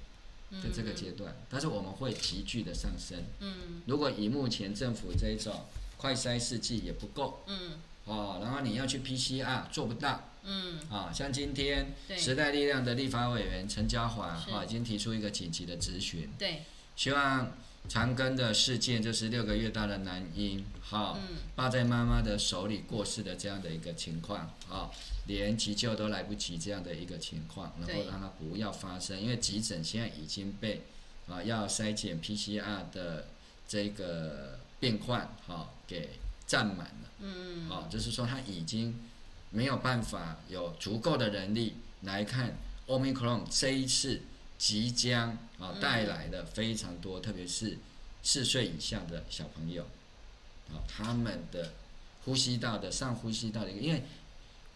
在这个阶段，但是我们会急剧的上升。嗯，如果以目前政府这一种快筛试剂也不够，嗯，哦，然后你要去 PCR 做不到，嗯，啊，像今天时代力量的立法委员陈家华啊，已经提出一个紧急的咨询，对，希望长庚的事件就是六个月大的男婴，好，抱在妈妈的手里过世的这样的一个情况，啊。连急救都来不及这样的一个情况，然后让他不要发生，因为急诊现在已经被啊要筛检 PCR 的这个病患哈给占满了，嗯嗯，啊就是说他已经没有办法有足够的人力来看 Omicron 这一次即将啊带来的非常多，特别是四岁以下的小朋友，啊他们的呼吸道的上呼吸道的一个因为。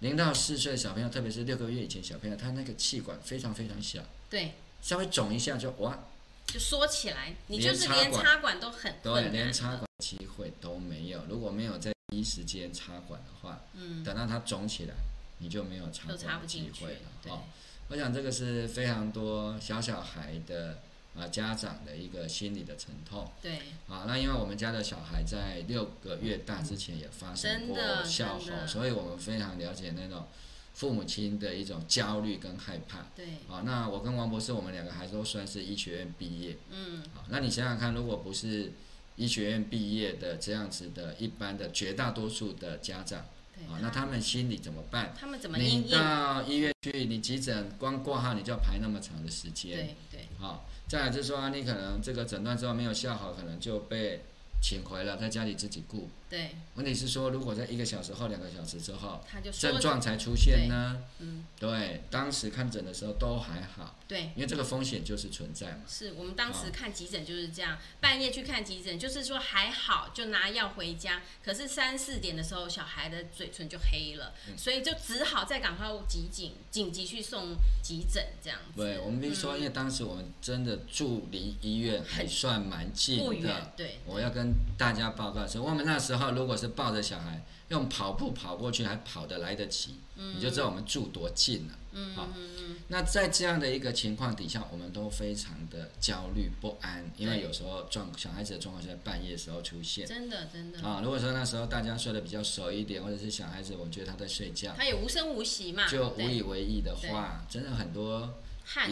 零到四岁的小朋友，特别是六个月以前小朋友，他那个气管非常非常小，对，稍微肿一下就哇，就缩起来，你就是连插管都很对，连插管机会都没有。如果没有在第一时间插管的话，嗯，等到它肿起来，你就没有插管的机会了。哦，我想这个是非常多小小孩的。啊，家长的一个心理的沉痛。对。啊，那因为我们家的小孩在六个月大之前也发生过哮吼，所以我们非常了解那种父母亲的一种焦虑跟害怕。对。啊，那我跟王博士，我们两个还都算是医学院毕业。嗯。啊，那你想想看，如果不是医学院毕业的这样子的一般的绝大多数的家长，啊，那他们心里怎么办？他们怎么？你到医院去，你急诊光挂号你就要排那么长的时间。对对。好。再来就是说，你可能这个诊断之后没有效好，可能就被请回了，在家里自己顾。对。问题是说，如果在一个小时后、两个小时之后，症状才出现呢？嗯。对，当时看诊的时候都还好。对。因为这个风险就是存在嘛。是我们当时看急诊就是这样，半夜去看急诊，就是说还好，就拿药回家。可是三四点的时候，小孩的嘴唇就黑了，所以就只好再赶快急紧紧急去送急诊这样子。对，我们比如说，因为当时我们真的住离医院还算蛮近的。对。我要跟大家报告说，我们那时候如果是抱着小孩用跑步跑过去，还跑得来得及，你就知道我们住多近了。嗯，好。那在这样的一个情况底下，我们都非常的焦虑不安，因为有时候状小孩子的状况是在半夜时候出现。真的，真的。啊，如果说那时候大家睡得比较熟一点，或者是小孩子，我觉得他在睡觉，他也无声无息嘛，就无以为意的话，真的很多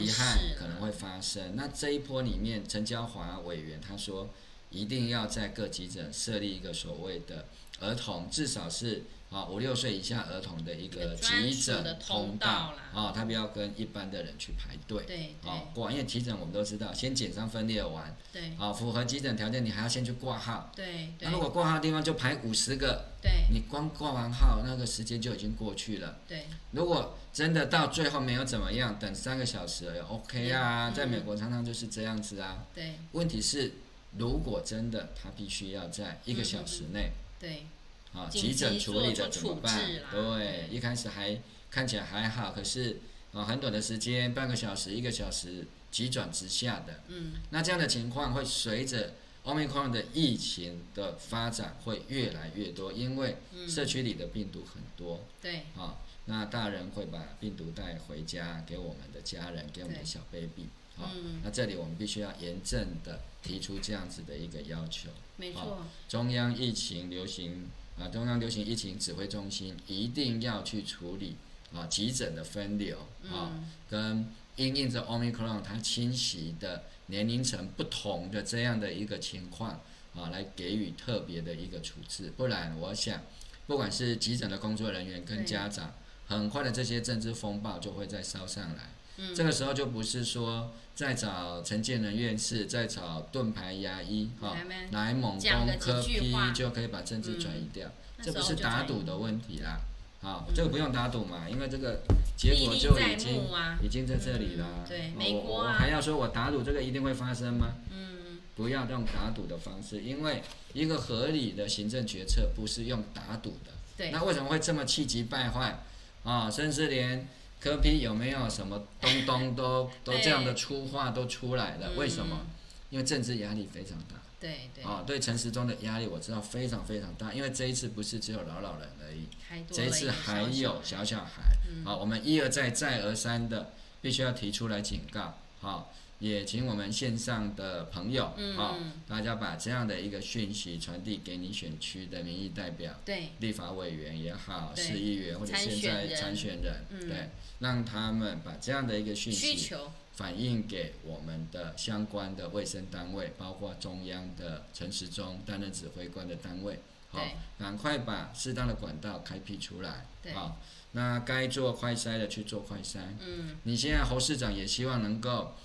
遗憾可能会发生。那这一波里面，陈椒华委员他说，一定要在各急诊设立一个所谓的儿童，至少是。啊，五六岁以下儿童的一个急诊通道啊，他不要跟一般的人去排队。对，啊，挂，因为急诊我们都知道，先检伤分裂完，对，啊，符合急诊条件，你还要先去挂号。对，那如果挂号的地方就排五十个，对，你光挂完号，那个时间就已经过去了。对，如果真的到最后没有怎么样，等三个小时也 OK 啊，在美国常常就是这样子啊。对，问题是如果真的他必须要在一个小时内，对。啊，急诊处理的怎么办？对，一开始还看起来还好，可是啊，很短的时间，半个小时、一个小时，急转直下的。嗯，那这样的情况会随着 Omicron 的疫情的发展会越来越多，因为社区里的病毒很多。对，啊，那大人会把病毒带回家给我们的家人，给我们的小 baby。好，那这里我们必须要严正的提出这样子的一个要求。没错，中央疫情流行。啊，中央流行疫情指挥中心一定要去处理啊，急诊的分流啊，跟因应着 Omicron 它侵袭的年龄层不同的这样的一个情况啊，来给予特别的一个处置，不然我想，不管是急诊的工作人员跟家长，很快的这些政治风暴就会再烧上来。嗯，这个时候就不是说再找陈建仁院士，再找盾牌牙医哈，来猛攻科批就可以把政治转移掉，嗯，这不是打赌的问题啦，好，这个不用打赌嘛，因为这个结果就已经已经在这里了。对，美国啊，我还要说我打赌这个一定会发生吗？嗯，不要用打赌的方式，因为一个合理的行政决策不是用打赌的。对，那为什么会这么气急败坏？啊？甚至连柯 P 有没有什么东东都都这样的粗话都出来了？为什么？因为政治压力非常大。对对。啊，对陈时中的压力我知道非常非常大，因为这一次不是只有老老人而已，这一次还有小小孩。好，我们一而再再而三的必须要提出来警告。好。也请我们线上的朋友，嗯、哦，大家把这样的一个讯息传递给你选区的民意代表，对，立法委员也好，市议员或者现在参选人，嗯、对，让他们把这样的一个讯息反映给我们的相关的卫生单位，包括中央的陈时中担任指挥官的单位，好、哦，赶快把适当的管道开辟出来，对，好、哦，那该做快筛的去做快筛，嗯，你现在侯市长也希望能够。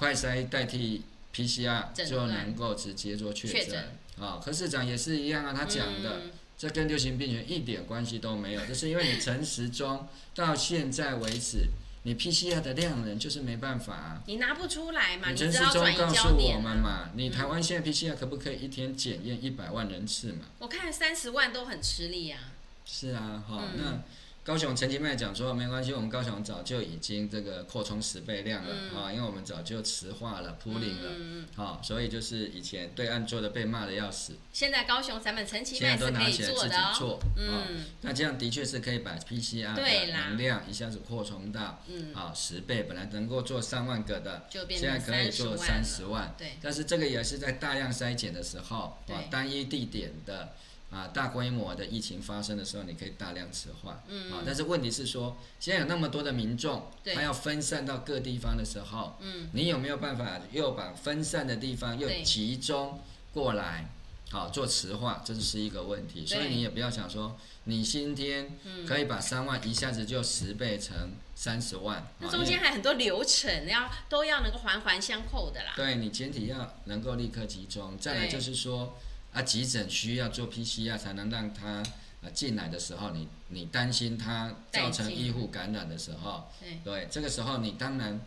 快筛代替 PCR 就能够直接做确诊啊，柯市长也是一样啊，他讲的、嗯、这跟流行病学一点关系都没有，就是因为你陈时中到现在为止，你 PCR 的量能就是没办法、啊，你拿不出来嘛，你陈时中告诉我们嘛，你台湾现在 PCR 可不可以一天检验一百万人次嘛？我看三十万都很吃力呀、啊。是啊，哈、嗯，那。高雄陈其迈讲说没关系，我们高雄早就已经这个扩充十倍量了啊、嗯，因为我们早就磁化了、铺林了，好、嗯，所以就是以前对岸做的被骂的要死，现在高雄咱们陈其迈是可以做的哦。嗯，那这样的确是可以把 PCR 的能量一下子扩充到啊十倍，本来能够做三万个的，现在可以做三十万。对，但是这个也是在大量筛检的时候啊，单一地点的。啊，大规模的疫情发生的时候，你可以大量磁化。嗯，啊，但是问题是说，现在有那么多的民众，他要分散到各地方的时候，嗯，你有没有办法又把分散的地方又集中过来，好做磁化，这是一个问题。所以你也不要想说，你今天可以把三万一下子就十倍成三十万，那中间还很多流程要都要能够环环相扣的啦。对，你前提要能够立刻集中，再来就是说。啊，急诊需要做 PCR 才能让他啊进来的时候，你你担心他造成医护感染的时候，对，这个时候你当然，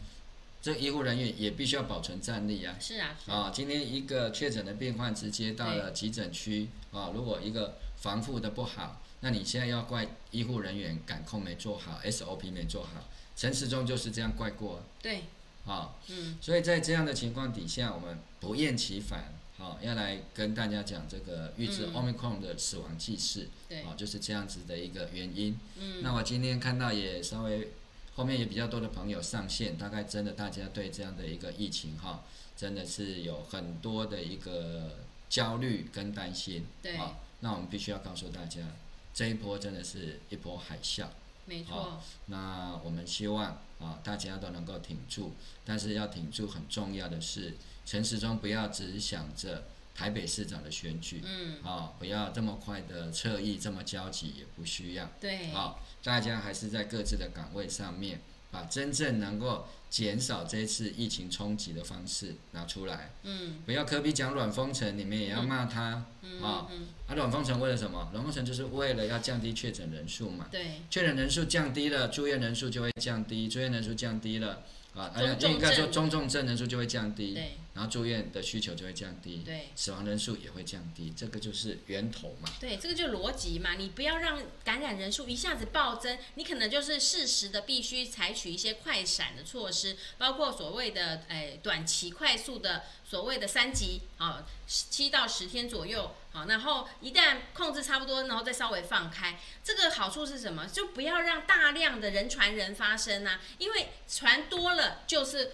这医护人员也必须要保存战力啊。是啊。啊，今天一个确诊的病患直接到了急诊区啊，如果一个防护的不好，那你现在要怪医护人员感控没做好，SOP 没做好，陈时中就是这样怪过。对。啊，嗯。所以在这样的情况底下，我们不厌其烦。好，要来跟大家讲这个预知 Omicron 的死亡记事，对、嗯，就是这样子的一个原因。嗯，那我今天看到也稍微后面也比较多的朋友上线，大概真的大家对这样的一个疫情哈，真的是有很多的一个焦虑跟担心。对，好，那我们必须要告诉大家，这一波真的是一波海啸。没错。那我们希望啊，大家都能够挺住，但是要挺住，很重要的是。陈时中不要只想着台北市长的选举，嗯，啊、哦，不要这么快的侧翼，这么焦急也不需要，对，啊、哦，大家还是在各自的岗位上面，把真正能够减少这次疫情冲击的方式拿出来，嗯，不要科比讲软封城，你们也要骂他，啊、嗯哦嗯，啊，软封城为了什么？软封城就是为了要降低确诊人数嘛，对，确诊人数降低了，住院人数就会降低，住院人数降低了。啊，而且应该说中重症人数就会降低，对，然后住院的需求就会降低，对，死亡人数也会降低，这个就是源头嘛。对，这个就逻辑嘛，你不要让感染人数一下子暴增，你可能就是适时的必须采取一些快闪的措施，包括所谓的诶、哎、短期快速的所谓的三级啊，七到十天左右。好，然后一旦控制差不多，然后再稍微放开，这个好处是什么？就不要让大量的人传人发生啊，因为传多了就是。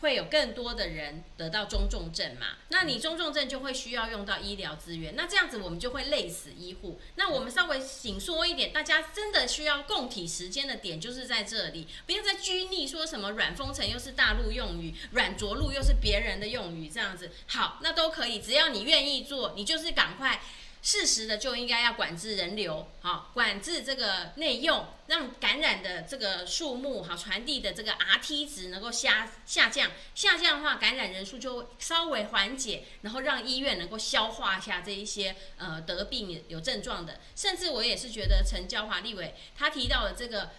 会有更多的人得到中重症嘛？那你中重症就会需要用到医疗资源，那这样子我们就会累死医护。那我们稍微紧缩一点，大家真的需要共体时间的点就是在这里，不要再拘泥说什么软封城又是大陆用语，软着陆又是别人的用语，这样子好，那都可以，只要你愿意做，你就是赶快适时的就应该要管制人流，好，管制这个内用，让感染的这个数目好传递的这个 Rt 值能够下下降，下降的话，感染人数就稍微缓解，然后让医院能够消化一下这一些呃得病有症状的，甚至我也是觉得陈娇华立伟他提到的这个。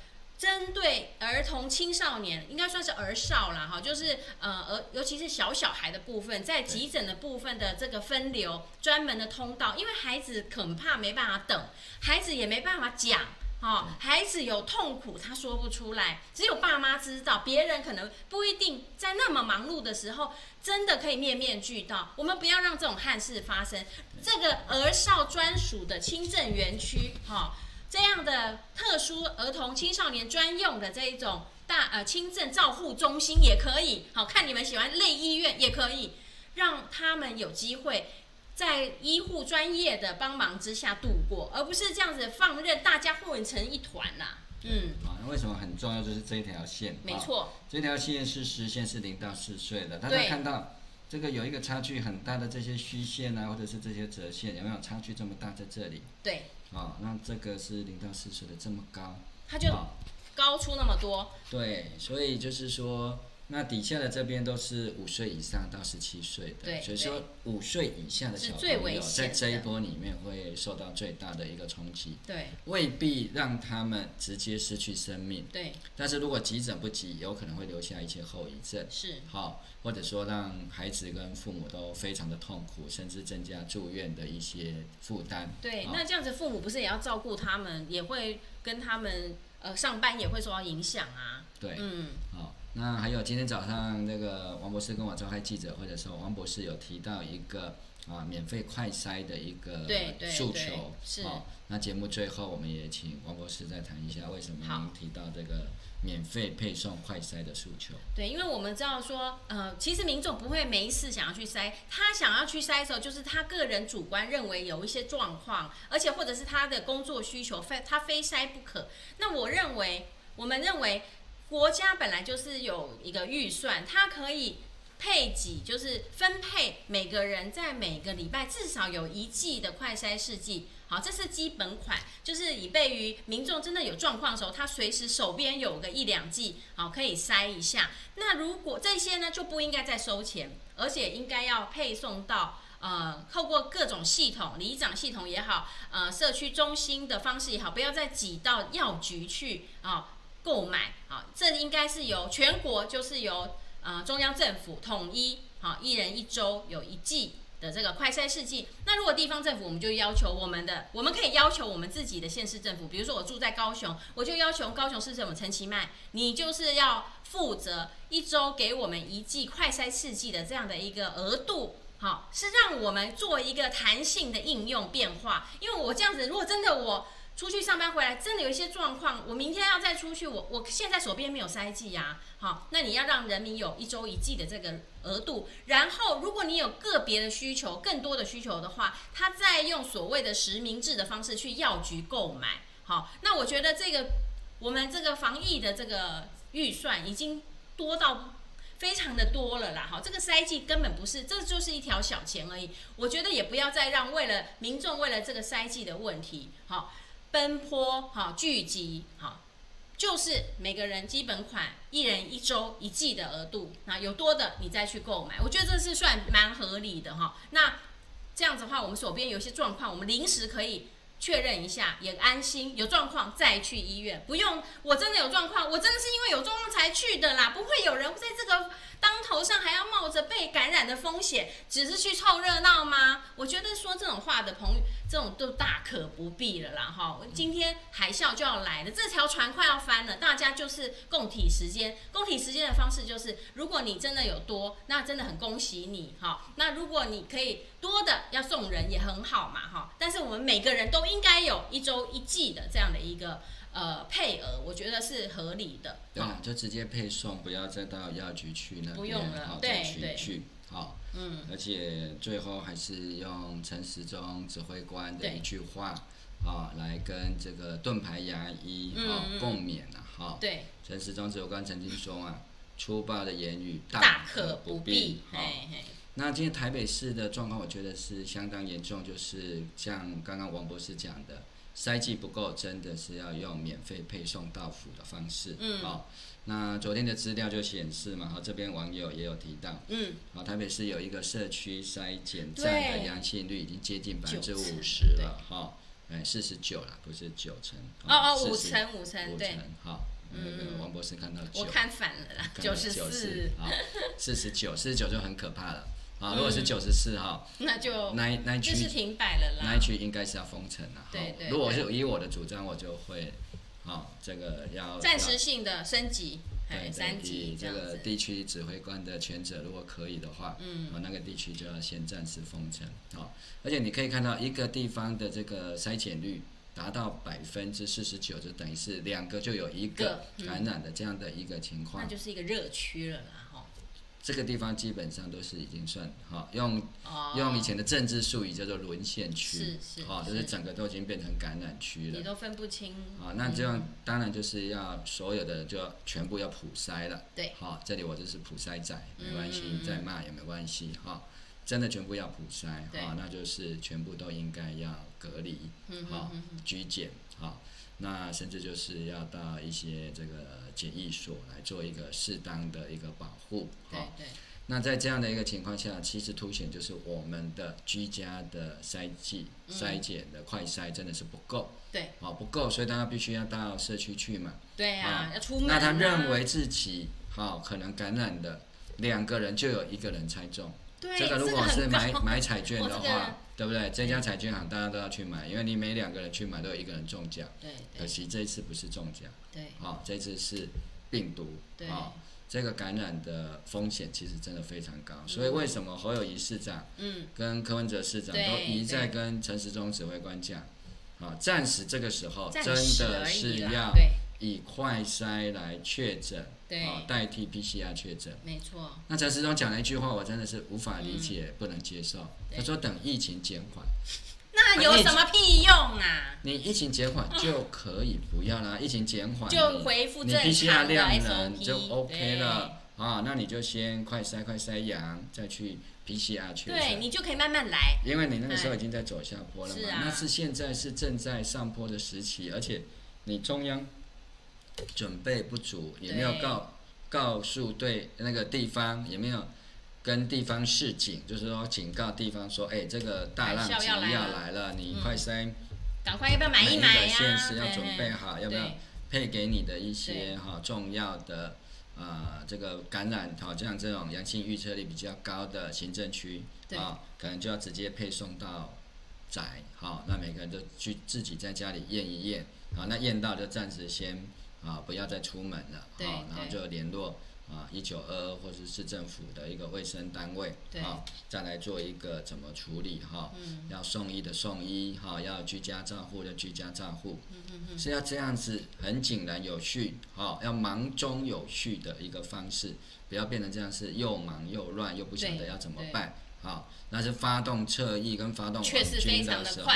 针对儿童、青少年，应该算是儿少啦，哈，就是呃，儿尤其是小小孩的部分，在急诊的部分的这个分流专门的通道，因为孩子恐怕没办法等，孩子也没办法讲，哈，孩子有痛苦他说不出来，只有爸妈知道，别人可能不一定在那么忙碌的时候，真的可以面面俱到。我们不要让这种憾事发生。这个儿少专属的轻症园区，哈。这样的特殊儿童青少年专用的这一种大呃轻症照护中心也可以，好，看你们喜欢类医院也可以，让他们有机会在医护专业的帮忙之下度过，而不是这样子放任大家混成一团呐。嗯，啊，那为什么很重要？就是这一条线，没错，这条线是实线是零到四岁的，大家看到这个有一个差距很大的这些虚线啊，或者是这些折线，有没有差距这么大在这里？对。哦，那这个是零到四岁的这么高，它就高出那么多。哦、对，所以就是说，那底下的这边都是五岁以上到十七岁的，所以说五岁以下的小朋友在这一波里面会受到最大的一个冲击。对，未必让他们直接失去生命。对，但是如果急诊不急，有可能会留下一些后遗症。是，好、哦。或者说让孩子跟父母都非常的痛苦，甚至增加住院的一些负担。对，那这样子父母不是也要照顾他们，也会跟他们呃上班也会受到影响啊。对，嗯，好，那还有今天早上那个王博士跟我召开记者会的时候，王博士有提到一个啊免费快筛的一个诉求。是。好，那节目最后我们也请王博士再谈一下为什么您提到这个。免费配送快筛的诉求。对，因为我们知道说，呃，其实民众不会没事想要去筛，他想要去筛的时候，就是他个人主观认为有一些状况，而且或者是他的工作需求非他非筛不可。那我认为，我们认为国家本来就是有一个预算，它可以配给，就是分配每个人在每个礼拜至少有一剂的快筛试剂。好，这是基本款，就是以备于民众真的有状况的时候，他随时手边有个一两剂，好，可以筛一下。那如果这些呢，就不应该再收钱，而且应该要配送到呃，透过各种系统，里长系统也好，呃，社区中心的方式也好，不要再挤到药局去啊购买。啊，这应该是由全国，就是由呃中央政府统一，好，一人一周有一剂。的这个快筛试剂，那如果地方政府，我们就要求我们的，我们可以要求我们自己的县市政府，比如说我住在高雄，我就要求高雄市政府陈其迈，你就是要负责一周给我们一剂快筛试剂的这样的一个额度，好，是让我们做一个弹性的应用变化，因为我这样子，如果真的我。出去上班回来，真的有一些状况，我明天要再出去，我我现在手边没有筛剂呀，好，那你要让人民有一周一剂的这个额度，然后如果你有个别的需求，更多的需求的话，他再用所谓的实名制的方式去药局购买，好，那我觉得这个我们这个防疫的这个预算已经多到非常的多了啦，好，这个筛剂根本不是，这就是一条小钱而已，我觉得也不要再让为了民众为了这个筛剂的问题，好。奔波哈聚集哈，就是每个人基本款一人一周一剂的额度，那有多的你再去购买，我觉得这是算蛮合理的哈。那这样子的话，我们手边有些状况，我们临时可以确认一下，也安心。有状况再去医院，不用我真的有状况，我真的是因为有状况才去的啦，不会有人在这个。当头上还要冒着被感染的风险，只是去凑热闹吗？我觉得说这种话的朋友，这种都大可不必了啦。哈，今天海啸就要来了，这条船快要翻了，大家就是共体时间。共体时间的方式就是，如果你真的有多，那真的很恭喜你。哈，那如果你可以多的要送人也很好嘛。哈，但是我们每个人都应该有一周一季的这样的一个。呃，配额我觉得是合理的。对啊，就直接配送，不要再到药局去那边，不用了，好对再去去，好。嗯。而且最后还是用陈时中指挥官的一句话，啊，来跟这个盾牌牙医啊共勉啊，哈。对。陈时中指挥官曾经说啊，粗暴的言语大可不必。嘿嘿。那今天台北市的状况，我觉得是相当严重，就是像刚刚王博士讲的，筛剂不够，真的是要用免费配送到府的方式。嗯。好，那昨天的资料就显示嘛，好，这边网友也有提到，嗯，好，台北市有一个社区筛检站的阳性率已经接近百分之五十了，哈，哎，四十九了，不是九成。哦哦，五成五成，对。好。那个王博士看到九，我看反了啦，九十四，好，四十九，四十九就很可怕了，啊，如果是九十四号，那就那那一区是停摆了啦，那一区应该是要封城了，对对，如果是以我的主张，我就会，好，这个要暂时性的升级，对，三级这个地区指挥官的权责，如果可以的话，嗯，那个地区就要先暂时封城，好，而且你可以看到一个地方的这个筛检率。达到百分之四十九，就等于是两个就有一个感染的这样的一个情况，那就是一个热区了啦，哈。这个地方基本上都是已经算哈，用用以前的政治术语叫做沦陷区，是是，哈，就是整个都已经变成感染区了，你都分不清。啊，那这样当然就是要所有的就全部要普筛了，对，好，这里我就是普筛仔，没关系，再骂也没关系，哈。真的全部要普筛，啊，那就是全部都应该要隔离，好居检，好，那甚至就是要到一些这个检疫所来做一个适当的一个保护，好，那在这样的一个情况下，其实凸显就是我们的居家的筛剂筛检的快筛真的是不够，对，啊不够，所以大家必须要到社区去嘛，对啊，要出门，那他认为自己好可能感染的两个人就有一个人猜中。对这个如果是买买彩券的话，对不对？这家彩券行大家都要去买，因为你每两个人去买都有一个人中奖。对，可惜这一次不是中奖。对，好，这次是病毒。对，好，这个感染的风险其实真的非常高。所以为什么侯友宜市长，嗯，跟柯文哲市长都一再跟陈时中指挥官讲，啊，暂时这个时候真的是要以快筛来确诊。对，代替 PCR 确诊，没错。那陈时中讲了一句话，我真的是无法理解，嗯、不能接受。他说：“等疫情减缓。”那有什么屁用啊？你疫情减缓就可以不要啦，疫情减缓就恢复正常的 SOP，你 PCR 量能就 OK 了啊。那你就先快筛快筛阳，再去 PCR 确诊。对，你就可以慢慢来。因为你那个时候已经在走下坡了嘛。那是现在是正在上坡的时期，而且你中央。准备不足，也没有告告诉对那个地方，也没有跟地方示警，就是说警告地方说，哎，这个大浪急要来了，你快筛，赶快要不要买一个县市要准备好，要不要配给你的一些哈重要的啊这个感染好像这种阳性预测率比较高的行政区啊，可能就要直接配送到宅，好，那每个人都去自己在家里验一验，好，那验到就暂时先。啊，不要再出门了，好，然后就联络啊一九二二或者是市政府的一个卫生单位，啊，再来做一个怎么处理哈，要送医的送医哈，要居家照护的居家照护，是要这样子很井然有序，好，要忙中有序的一个方式，不要变成这样是又忙又乱又不晓得要怎么办，好，那是发动侧翼跟发动网军的时候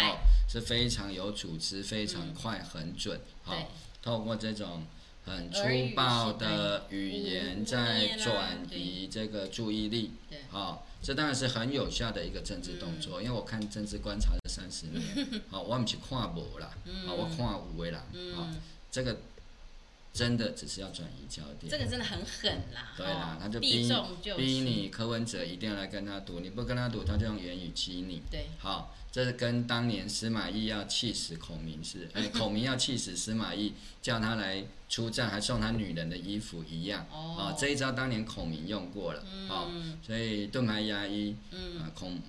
是非常有组织，非常快很准，好。透过这种很粗暴的语言在转移这个注意力，好，这当然是很有效的一个政治动作。因为我看政治观察了三十年，好，我不去看无啦，好，我看有的啦，好，这个真的只是要转移焦点。这个真的很狠啦。对啦，他就逼逼你柯文哲一定要来跟他赌，你不跟他赌，他就用言语激你。对，好。这是跟当年司马懿要气死孔明是，哎，孔明要气死司马懿，叫他来出战，还送他女人的衣服一样。哦，啊，这一招当年孔明用过了。嗯，好，所以盾牌压衣，嗯，啊，孔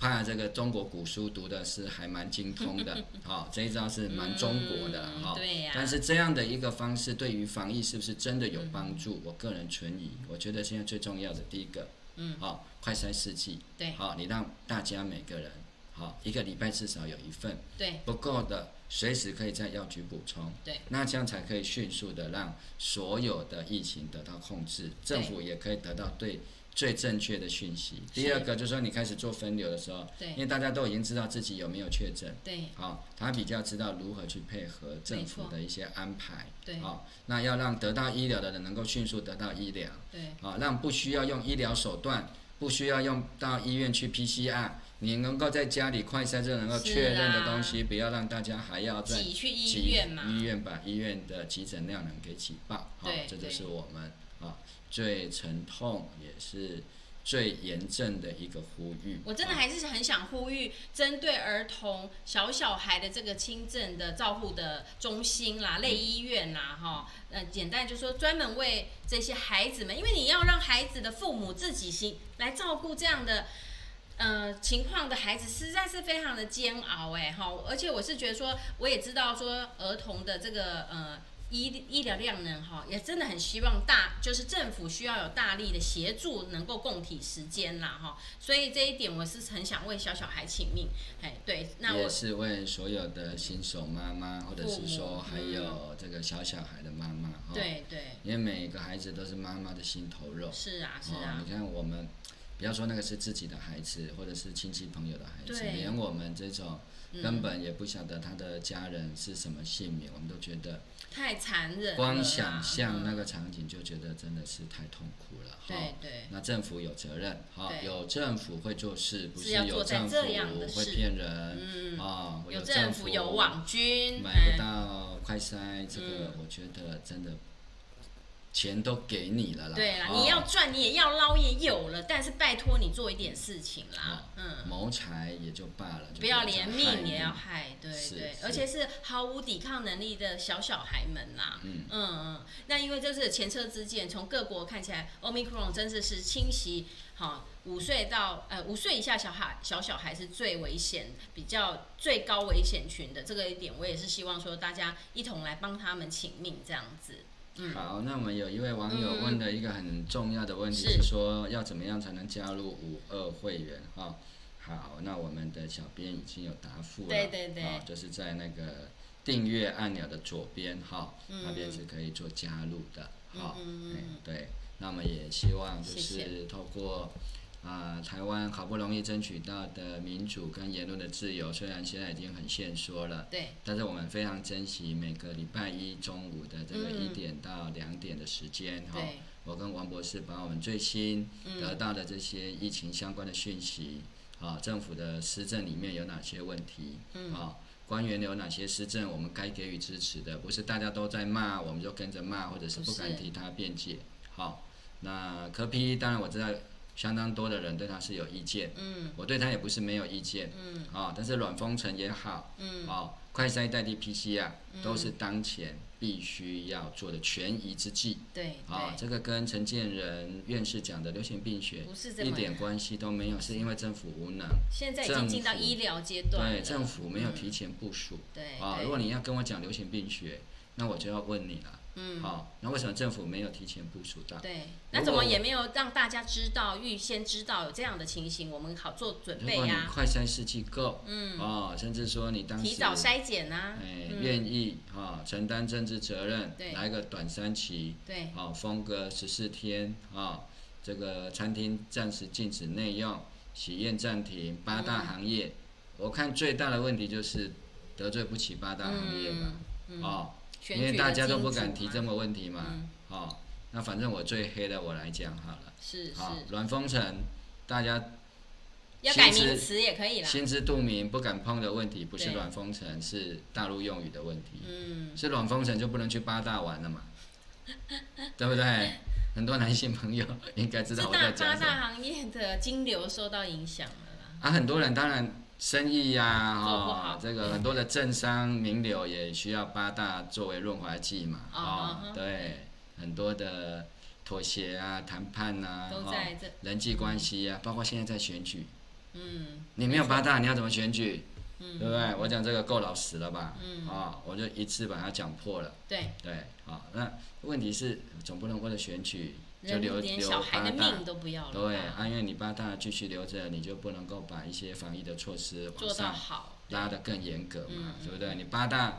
怕这个中国古书读的是还蛮精通的。好，这一招是蛮中国的。好，对呀。但是这样的一个方式对于防疫是不是真的有帮助？我个人存疑。我觉得现在最重要的第一个，嗯，好，快筛试剂。对，好，你让大家每个人。好，一个礼拜至少有一份，对，不够的随时可以在药局补充，对，那这样才可以迅速的让所有的疫情得到控制，政府也可以得到对最正确的讯息。第二个就是说，你开始做分流的时候，对，因为大家都已经知道自己有没有确诊，对，好，他比较知道如何去配合政府的一些安排，对，好，那要让得到医疗的人能够迅速得到医疗，对，好，让不需要用医疗手段。不需要用到医院去 PCR，你能够在家里快筛就能够确认的东西，啊、不要让大家还要再挤去医院嘛，医院把医院的急诊量能给挤爆，好，这就是我们啊最沉痛也是。最严正的一个呼吁，我真的还是很想呼吁，针对儿童小小孩的这个轻症的照护的中心啦、类医院啦，哈，呃，简单就是说专门为这些孩子们，因为你要让孩子的父母自己行来照顾这样的呃情况的孩子，实在是非常的煎熬哎哈，而且我是觉得说，我也知道说儿童的这个呃。医医疗量能哈，也真的很希望大，就是政府需要有大力的协助，能够共体时间啦哈。所以这一点我是很想为小小孩请命，哎，对，那我也是为所有的新手妈妈，或者是说还有这个小小孩的妈妈哈。对对。因为每个孩子都是妈妈的心头肉。是啊是啊。你看我们，不要说那个是自己的孩子，或者是亲戚朋友的孩子，连我们这种根本也不晓得他的家人是什么姓名，我们都觉得。太残忍了，光想象那个场景就觉得真的是太痛苦了。对对。那政府有责任，哈，有政府会做事，不是有政府会骗人。嗯。啊，有政府有网军，买不到快筛，这个我觉得真的。钱都给你了啦，对啦，你要赚你也要捞也有了，但是拜托你做一点事情啦，嗯，谋财也就罢了，不要连命也要害，对对，而且是毫无抵抗能力的小小孩们啦，嗯。嗯，那因为这是前车之鉴，从各国看起来，Omicron 真的是侵袭，好五岁到呃五岁以下小孩小小孩是最危险，比较最高危险群的，这个一点我也是希望说大家一同来帮他们请命这样子。好，那我们有一位网友问的一个很重要的问题是。说，要怎么样才能加入五二会员？哈，好，那我们的小编已经有答复了，对对对，就是在那个订阅按钮的左边，哈，那边是可以做加入的，好，嗯，对，那么也希望就是透过。啊，台湾好不容易争取到的民主跟言论的自由，虽然现在已经很限缩了，对，但是我们非常珍惜每个礼拜一中午的这个一点到两点的时间哈、嗯。我跟王博士把我们最新得到的这些疫情相关的讯息，啊，政府的施政里面有哪些问题，啊，官员有哪些施政我们该给予支持的，不是大家都在骂，我们就跟着骂，或者是不敢替他辩解。好，那柯 P 当然我知道。相当多的人对他是有意见，嗯，我对他也不是没有意见，嗯，啊，但是软封城也好，嗯，啊，快筛代替 PCR，嗯，都是当前必须要做的权宜之计，对，啊，这个跟陈建仁院士讲的流行病学一点关系都没有，是因为政府无能，现在已经进到医疗阶段，对，政府没有提前部署，对，啊，如果你要跟我讲流行病学，那我就要问你了。嗯，好，那为什么政府没有提前部署到？对，那怎么也没有让大家知道，预先知道有这样的情形，我们好做准备呀、啊。快筛试剂够，嗯，哦，甚至说你当时提早筛检啊，哎，愿、嗯、意啊、哦，承担政治责任，对，来个短三期，对，好、哦，封个十四天啊、哦，这个餐厅暂时禁止内用，喜宴暂停，八大行业、嗯，我看最大的问题就是得罪不起八大行业嘛，嗯、哦。因为大家都不敢提这么问题嘛，嗯、哦，那反正我最黑的我来讲好了，是是，软封城，大家要改名词也可以啦，心知肚明不敢碰的问题，不是软封城，是大陆用语的问题，嗯，是软封城就不能去八大玩了嘛，对不对？很多男性朋友应该知道我在讲什么。八大行业的金流受到影响了啦，啊，很多人当然。生意呀、啊，哦，这个很多的政商名流也需要八大作为润滑剂嘛，哦，哦对，很多的妥协啊、谈判啊，都在这、哦、人际关系啊、嗯，包括现在在选举，嗯，你没有八大，你要怎么选举？嗯，对不对？我讲这个够老实了吧？嗯，啊、哦，我就一次把它讲破了。对，对，啊、哦，那问题是总不能为了选举。就留留八大，对，啊，因为你八大继续留着，你就不能够把一些防疫的措施往上拉得更严格嘛，对不对？你八大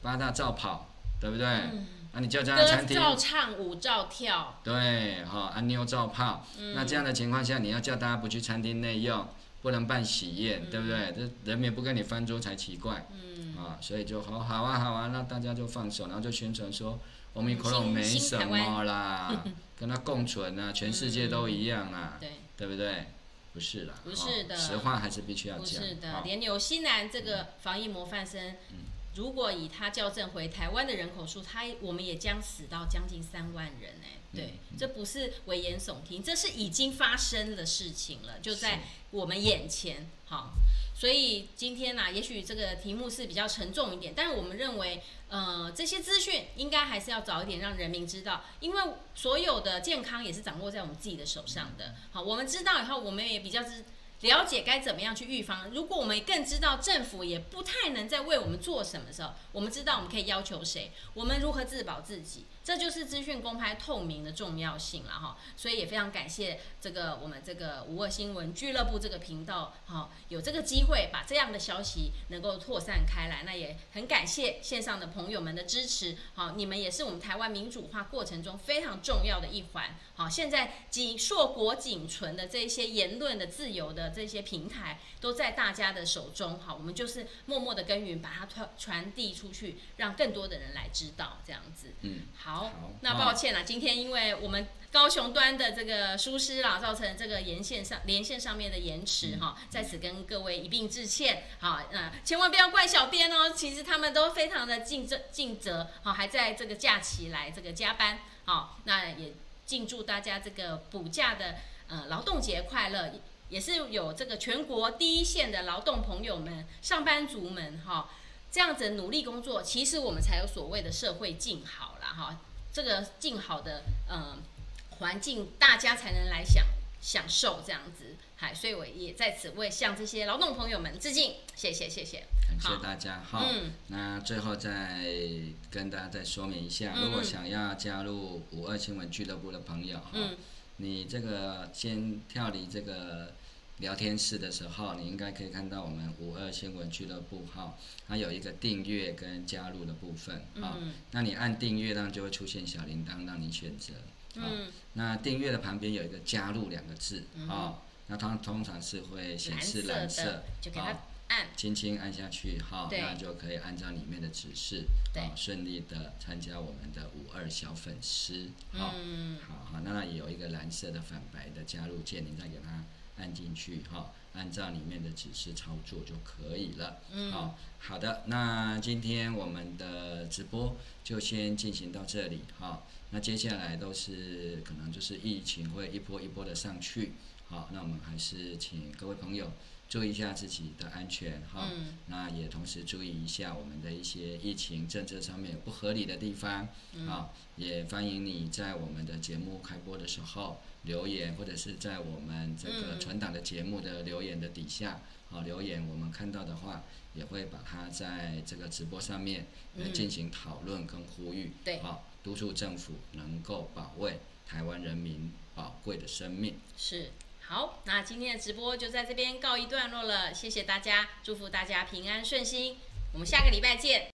八大照跑，对不对？嗯、啊，你叫家餐厅照唱舞照跳，对，哈、哦，啊妞照泡、嗯，那这样的情况下，你要叫大家不去餐厅内用，不能办喜宴，嗯、对不对？这人民不跟你翻桌才奇怪，嗯，啊，所以就好好啊好啊，那大家就放手，然后就宣传说。我们可能没什么啦，跟他共存啊，全世界都一样啊，嗯、对，对不对？不是啦，不是的，实话还是必须要讲。不是的，连纽西兰这个防疫模范生，嗯、如果以他校正回台湾的人口数，他我们也将死到将近三万人哎，对，嗯、这不是危言耸听，这是已经发生的事情了，就在我们眼前。好，所以今天呢、也许这个题目是比较沉重一点，但是我们认为。呃，这些资讯应该还是要早一点让人民知道，因为所有的健康也是掌握在我们自己的手上的。好，我们知道以后，我们也比较知了解该怎么样去预防。如果我们更知道政府也不太能再为我们做什么的时候，我们知道我们可以要求谁，我们如何自保自己。这就是资讯公开透明的重要性了哈，所以也非常感谢这个我们这个无二新闻俱乐部这个频道哈，有这个机会把这样的消息能够扩散开来，那也很感谢线上的朋友们的支持，好，你们也是我们台湾民主化过程中非常重要的一环，好，现在仅硕果仅存的这些言论的自由的这些平台都在大家的手中，好，我们就是默默的耕耘，把它传传递出去，让更多的人来知道这样子，嗯，好。好，那抱歉了，啊，今天因为我们高雄端的这个疏失啦，造成这个沿线上连线上面的延迟哈，嗯，在此跟各位一并致歉。好，那千万不要怪小编哦，其实他们都非常的尽责尽责，好，还在这个假期来这个加班。好，那也敬祝大家这个补假的呃劳动节快乐，也是有这个全国第一线的劳动朋友们、上班族们哈。这样子努力工作，其实我们才有所谓的社会静好了哈。这个静好的嗯环境，大家才能来享享受这样子。嗨，所以我也在此为向这些劳动朋友们致敬，谢谢谢谢。感谢大家好。嗯。那最后再跟大家再说明一下，如果想要加入五二新闻俱乐部的朋友哈，嗯，你这个先跳离这个。聊天室的时候，你应该可以看到我们五二新闻俱乐部号，它有一个订阅跟加入的部分啊、嗯。那你按订阅，呢就会出现小铃铛让你选择。嗯。那订阅的旁边有一个加入两个字啊、嗯，那它通常是会显示蓝色，就给它按，轻轻按下去哈，那就可以按照里面的指示，啊，顺利的参加我们的五二小粉丝。好，好好，那也有一个蓝色的反白的加入键，你再给它。按进去哈，按照里面的指示操作就可以了。嗯，好，好的，那今天我们的直播就先进行到这里哈。那接下来都是可能就是疫情会一波一波的上去，好，那我们还是请各位朋友注意一下自己的安全哈。嗯。那也同时注意一下我们的一些疫情政策上面不合理的地方。嗯。好，也欢迎你在我们的节目开播的时候。留言或者是在我们这个存档的节目的留言的底下，啊、嗯、留言，我们看到的话，也会把它在这个直播上面来进行讨论跟呼吁，对、嗯，好，督促政府能够保卫台湾人民宝贵的生命。是，好，那今天的直播就在这边告一段落了，谢谢大家，祝福大家平安顺心，我们下个礼拜见。